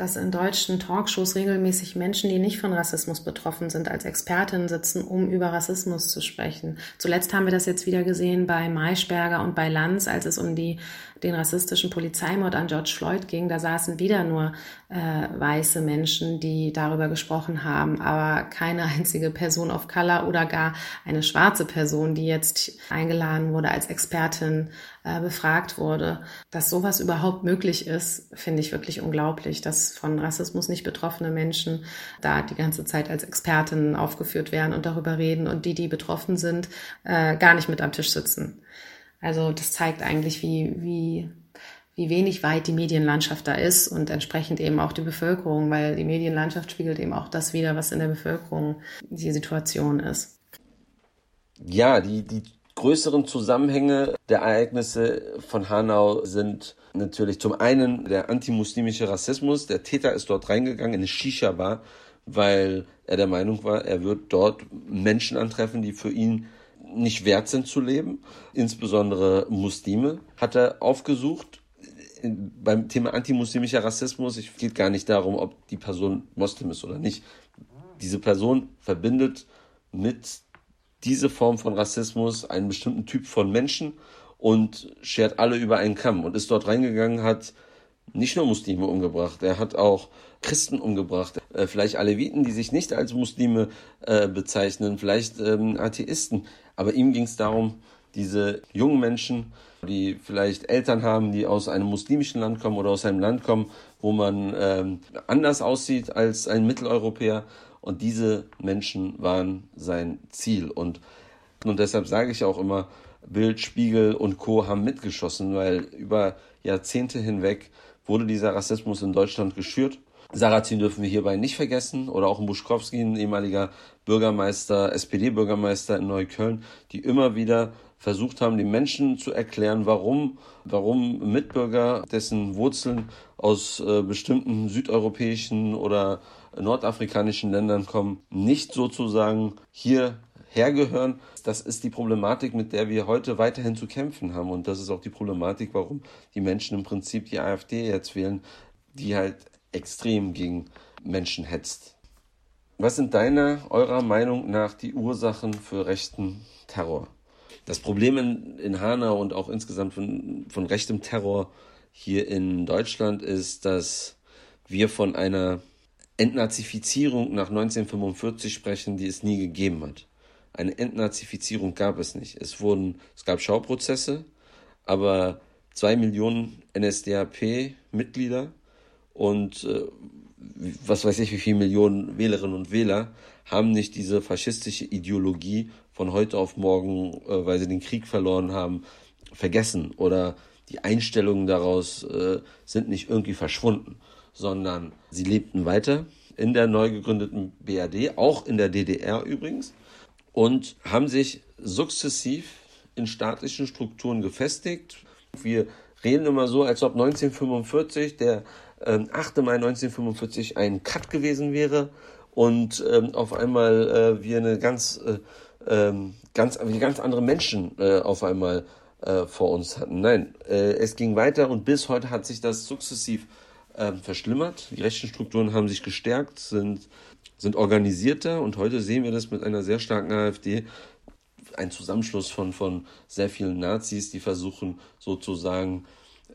[SPEAKER 4] dass in deutschen Talkshows regelmäßig Menschen, die nicht von Rassismus betroffen sind, als Expertinnen sitzen, um über Rassismus zu sprechen. Zuletzt haben wir das jetzt wieder gesehen bei Maischberger und bei Lanz, als es um die, den rassistischen Polizeimord an George Floyd ging. Da saßen wieder nur weiße Menschen, die darüber gesprochen haben, aber keine einzige Person of Color oder gar eine schwarze Person, die jetzt eingeladen wurde als Expertin äh, befragt wurde. Dass sowas überhaupt möglich ist, finde ich wirklich unglaublich, dass von Rassismus nicht betroffene Menschen da die ganze Zeit als Expertinnen aufgeführt werden und darüber reden und die, die betroffen sind, äh, gar nicht mit am Tisch sitzen. Also das zeigt eigentlich, wie, wie, wie wenig weit die Medienlandschaft da ist und entsprechend eben auch die Bevölkerung, weil die Medienlandschaft spiegelt eben auch das wider, was in der Bevölkerung die Situation ist.
[SPEAKER 5] Ja, die, die größeren Zusammenhänge der Ereignisse von Hanau sind natürlich zum einen der antimuslimische Rassismus. Der Täter ist dort reingegangen in eine Shisha-Bar, weil er der Meinung war, er wird dort Menschen antreffen, die für ihn nicht wert sind zu leben. Insbesondere Muslime hat er aufgesucht. Beim Thema antimuslimischer Rassismus, es geht gar nicht darum, ob die Person Moslem ist oder nicht. Diese Person verbindet mit diese Form von Rassismus einen bestimmten Typ von Menschen und schert alle über einen Kamm und ist dort reingegangen, hat nicht nur Muslime umgebracht, er hat auch Christen umgebracht, äh, vielleicht Aleviten, die sich nicht als Muslime äh, bezeichnen, vielleicht ähm, Atheisten, aber ihm ging es darum, diese jungen Menschen, die vielleicht Eltern haben, die aus einem muslimischen Land kommen oder aus einem Land kommen, wo man ähm, anders aussieht als ein Mitteleuropäer, und diese Menschen waren sein Ziel. Und, und deshalb sage ich auch immer, Bild, Spiegel und Co. haben mitgeschossen, weil über Jahrzehnte hinweg wurde dieser Rassismus in Deutschland geschürt. Sarrazin dürfen wir hierbei nicht vergessen oder auch Buschkowski, ein ehemaliger Bürgermeister, SPD-Bürgermeister in Neukölln, die immer wieder versucht haben, den Menschen zu erklären, warum, warum Mitbürger, dessen Wurzeln aus äh, bestimmten südeuropäischen oder nordafrikanischen Ländern kommen, nicht sozusagen hier hergehören. Das ist die Problematik, mit der wir heute weiterhin zu kämpfen haben. Und das ist auch die Problematik, warum die Menschen im Prinzip die AfD jetzt wählen, die halt extrem gegen Menschen hetzt. Was sind deiner, eurer Meinung nach die Ursachen für rechten Terror? Das Problem in, in Hanau und auch insgesamt von, von rechtem Terror hier in Deutschland ist, dass wir von einer Entnazifizierung nach 1945 sprechen, die es nie gegeben hat. Eine Entnazifizierung gab es nicht. Es wurden, es gab Schauprozesse, aber zwei Millionen NSDAP-Mitglieder und äh, was weiß ich, wie viele Millionen Wählerinnen und Wähler haben nicht diese faschistische Ideologie von heute auf morgen, äh, weil sie den Krieg verloren haben, vergessen oder die Einstellungen daraus äh, sind nicht irgendwie verschwunden sondern sie lebten weiter in der neu gegründeten BRD, auch in der DDR übrigens, und haben sich sukzessiv in staatlichen Strukturen gefestigt. Wir reden immer so, als ob 1945, der äh, 8. Mai 1945, ein Cut gewesen wäre und ähm, auf einmal äh, wir eine ganz, äh, ähm, ganz, ganz andere Menschen äh, auf einmal äh, vor uns hatten. Nein, äh, es ging weiter und bis heute hat sich das sukzessiv äh, verschlimmert. Die rechten Strukturen haben sich gestärkt, sind, sind organisierter und heute sehen wir das mit einer sehr starken AfD. Ein Zusammenschluss von, von sehr vielen Nazis, die versuchen sozusagen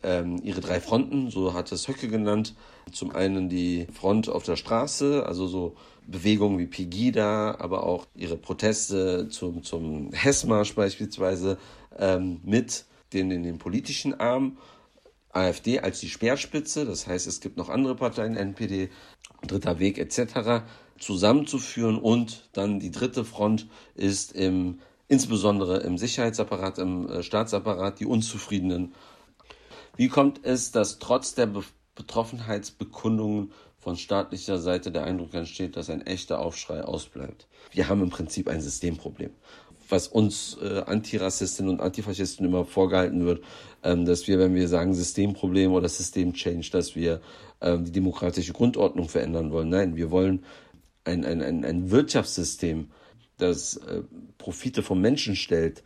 [SPEAKER 5] ähm, ihre drei Fronten, so hat es Höcke genannt. Zum einen die Front auf der Straße, also so Bewegungen wie Pegida, aber auch ihre Proteste zum, zum Hessmarsch beispielsweise ähm, mit den, in den politischen Arm AfD als die Speerspitze, das heißt es gibt noch andere Parteien, NPD, Dritter Weg etc., zusammenzuführen und dann die dritte Front ist im, insbesondere im Sicherheitsapparat, im äh, Staatsapparat die Unzufriedenen. Wie kommt es, dass trotz der Be Betroffenheitsbekundungen von staatlicher Seite der Eindruck entsteht, dass ein echter Aufschrei ausbleibt? Wir haben im Prinzip ein Systemproblem was uns äh, Antirassistinnen und Antifaschisten immer vorgehalten wird, ähm, dass wir, wenn wir sagen Systemproblem oder Systemchange, dass wir ähm, die demokratische Grundordnung verändern wollen. Nein, wir wollen ein, ein, ein, Wirtschaftssystem, das äh, Profite vom Menschen stellt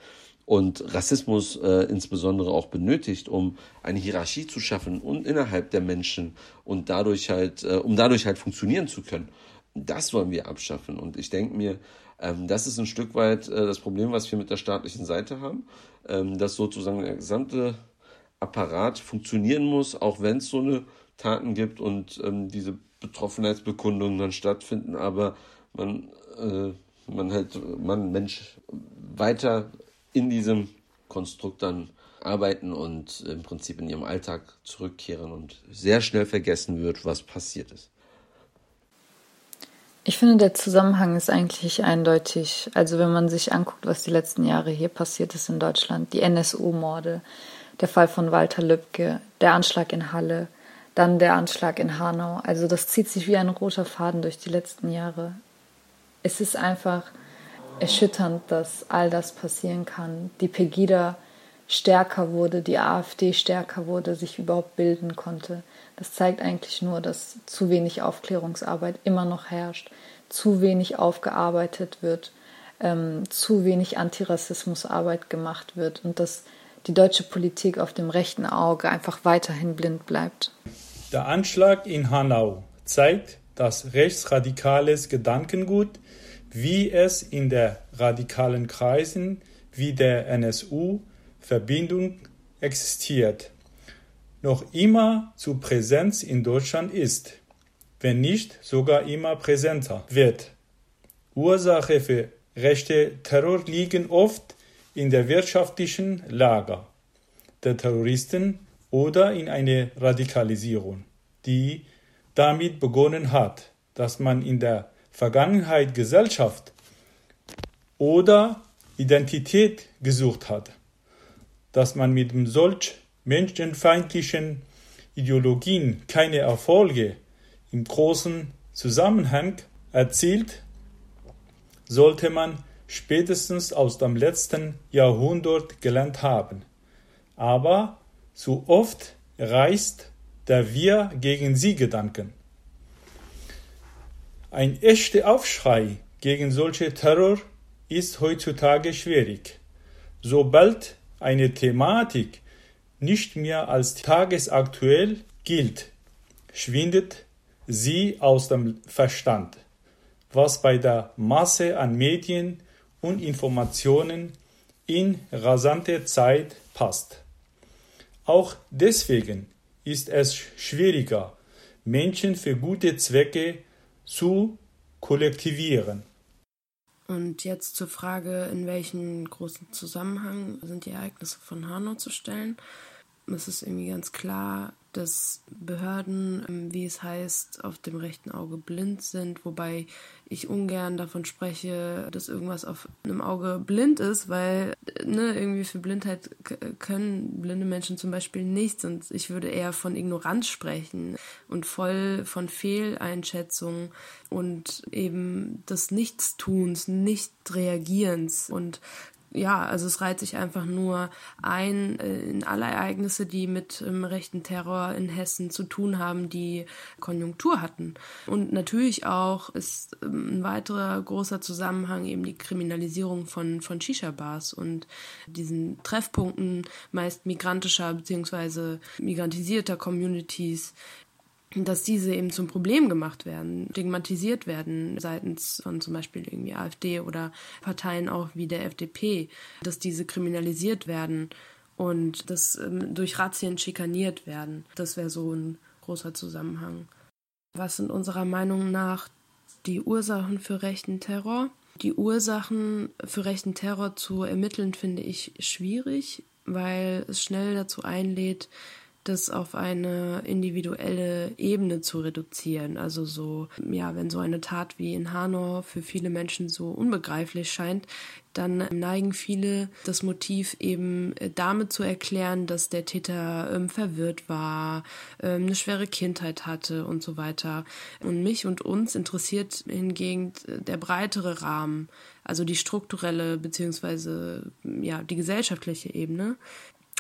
[SPEAKER 5] und Rassismus äh, insbesondere auch benötigt, um eine Hierarchie zu schaffen und innerhalb der Menschen und dadurch halt, äh, um dadurch halt funktionieren zu können. Das wollen wir abschaffen. Und ich denke mir, ähm, das ist ein Stück weit äh, das Problem, was wir mit der staatlichen Seite haben, ähm, dass sozusagen der gesamte Apparat funktionieren muss, auch wenn es so eine Taten gibt und ähm, diese Betroffenheitsbekundungen dann stattfinden, aber man, äh, man halt, man Mensch weiter in diesem Konstrukt dann arbeiten und im Prinzip in ihrem Alltag zurückkehren und sehr schnell vergessen wird, was passiert ist.
[SPEAKER 6] Ich finde, der Zusammenhang ist eigentlich eindeutig. Also wenn man sich anguckt, was die letzten Jahre hier passiert ist in Deutschland, die NSU-Morde, der Fall von Walter Lübcke, der Anschlag in Halle, dann der Anschlag in Hanau. Also das zieht sich wie ein roter Faden durch die letzten Jahre. Es ist einfach erschütternd, dass all das passieren kann. Die Pegida stärker wurde, die AfD stärker wurde, sich überhaupt bilden konnte. Das zeigt eigentlich nur, dass zu wenig Aufklärungsarbeit immer noch herrscht, zu wenig aufgearbeitet wird, ähm, zu wenig Antirassismusarbeit gemacht wird und dass die deutsche Politik auf dem rechten Auge einfach weiterhin blind bleibt.
[SPEAKER 7] Der Anschlag in Hanau zeigt, dass rechtsradikales Gedankengut wie es in der radikalen Kreisen wie der NSU Verbindung existiert, noch immer zu Präsenz in Deutschland ist, wenn nicht sogar immer präsenter wird. Ursache für rechte Terror liegen oft in der wirtschaftlichen Lage der Terroristen oder in eine Radikalisierung, die damit begonnen hat, dass man in der Vergangenheit, Gesellschaft oder Identität gesucht hat, dass man mit solch menschenfeindlichen Ideologien keine Erfolge im großen Zusammenhang erzielt, sollte man spätestens aus dem letzten Jahrhundert gelernt haben. Aber zu oft reißt der Wir gegen sie Gedanken. Ein echter Aufschrei gegen solche Terror ist heutzutage schwierig. Sobald eine Thematik nicht mehr als tagesaktuell gilt, schwindet sie aus dem Verstand, was bei der Masse an Medien und Informationen in rasanter Zeit passt. Auch deswegen ist es schwieriger, Menschen für gute Zwecke zu kollektivieren.
[SPEAKER 8] Und jetzt zur Frage, in welchen großen Zusammenhang sind die Ereignisse von Hanau zu stellen. Es ist irgendwie ganz klar, dass Behörden, ähm, wie es heißt, auf dem rechten Auge blind sind, wobei ich ungern davon spreche, dass irgendwas auf einem Auge blind ist, weil ne, irgendwie für Blindheit können blinde Menschen zum Beispiel nichts und ich würde eher von Ignoranz sprechen und voll von Fehleinschätzung und eben des Nichtstuns, Nicht-Reagierens und ja, also es reiht sich einfach nur ein äh, in alle Ereignisse, die mit ähm, rechten Terror in Hessen zu tun haben, die Konjunktur hatten. Und natürlich auch ist ähm, ein weiterer großer Zusammenhang eben die Kriminalisierung von, von Shisha-Bars und diesen Treffpunkten meist migrantischer beziehungsweise migrantisierter Communities, dass diese eben zum Problem gemacht werden, stigmatisiert werden seitens von zum Beispiel irgendwie AfD oder Parteien auch wie der FDP, dass diese kriminalisiert werden und dass ähm, durch Razzien schikaniert werden. Das wäre so ein großer Zusammenhang. Was sind unserer Meinung nach die Ursachen für rechten Terror? Die Ursachen für rechten Terror zu ermitteln finde ich schwierig, weil es schnell dazu einlädt, das auf eine individuelle Ebene zu reduzieren. Also so, ja, wenn so eine Tat wie in Hanau für viele Menschen so unbegreiflich scheint, dann neigen viele das Motiv eben äh, damit zu erklären, dass der Täter ähm, verwirrt war, ähm, eine schwere Kindheit hatte und so weiter. Und mich und uns interessiert hingegen äh, der breitere Rahmen, also die strukturelle beziehungsweise ja die gesellschaftliche Ebene.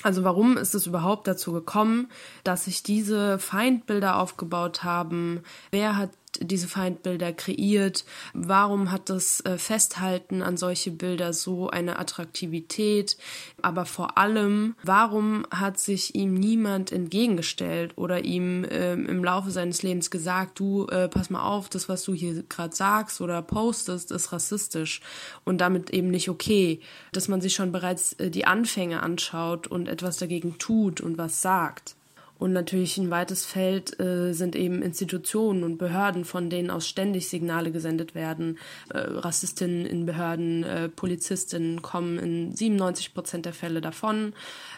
[SPEAKER 8] Also warum ist es überhaupt dazu gekommen, dass sich diese Feindbilder aufgebaut haben? Wer hat diese Feindbilder kreiert? Warum hat das äh, Festhalten an solche Bilder so eine Attraktivität? Aber vor allem, warum hat sich ihm niemand entgegengestellt oder ihm äh, im Laufe seines Lebens gesagt, du, äh, pass mal auf, das, was du hier gerade sagst oder postest, ist rassistisch und damit eben nicht okay, dass man sich schon bereits äh, die Anfänge anschaut und etwas dagegen tut und was sagt. Und natürlich ein weites Feld äh, sind eben Institutionen und Behörden, von denen aus ständig Signale gesendet werden. Äh, Rassistinnen in Behörden, äh, Polizistinnen kommen in 97 Prozent der Fälle davon.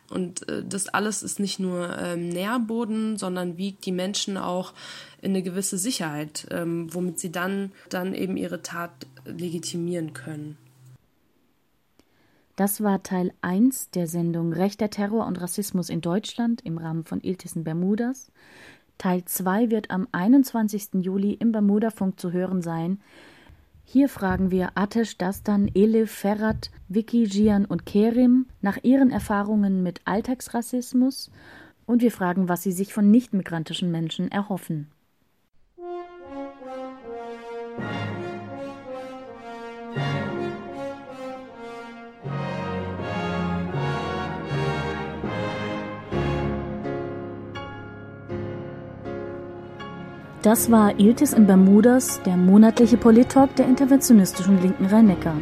[SPEAKER 8] Und äh, das alles ist nicht nur ähm, Nährboden, sondern wiegt die Menschen auch in eine gewisse Sicherheit, ähm, womit sie dann, dann eben ihre Tat legitimieren können.
[SPEAKER 1] Das war Teil 1 der Sendung Rechter Terror und Rassismus in Deutschland im Rahmen von Iltis in Bermudas. Teil 2 wird am 21. Juli im Bermudafunk zu hören sein. Hier fragen wir Atesh Dastan, Elif, Ferrat, Vicky, Gian und Kerim nach ihren Erfahrungen mit Alltagsrassismus und wir fragen, was sie sich von nichtmigrantischen Menschen erhoffen. Das war Iltis in Bermudas, der monatliche Polit-Talk der interventionistischen Linken Rhein-Neckar.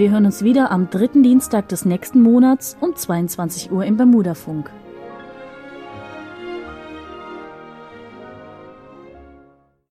[SPEAKER 1] Wir hören uns wieder am dritten Dienstag des nächsten Monats um 22 Uhr im Bermudafunk.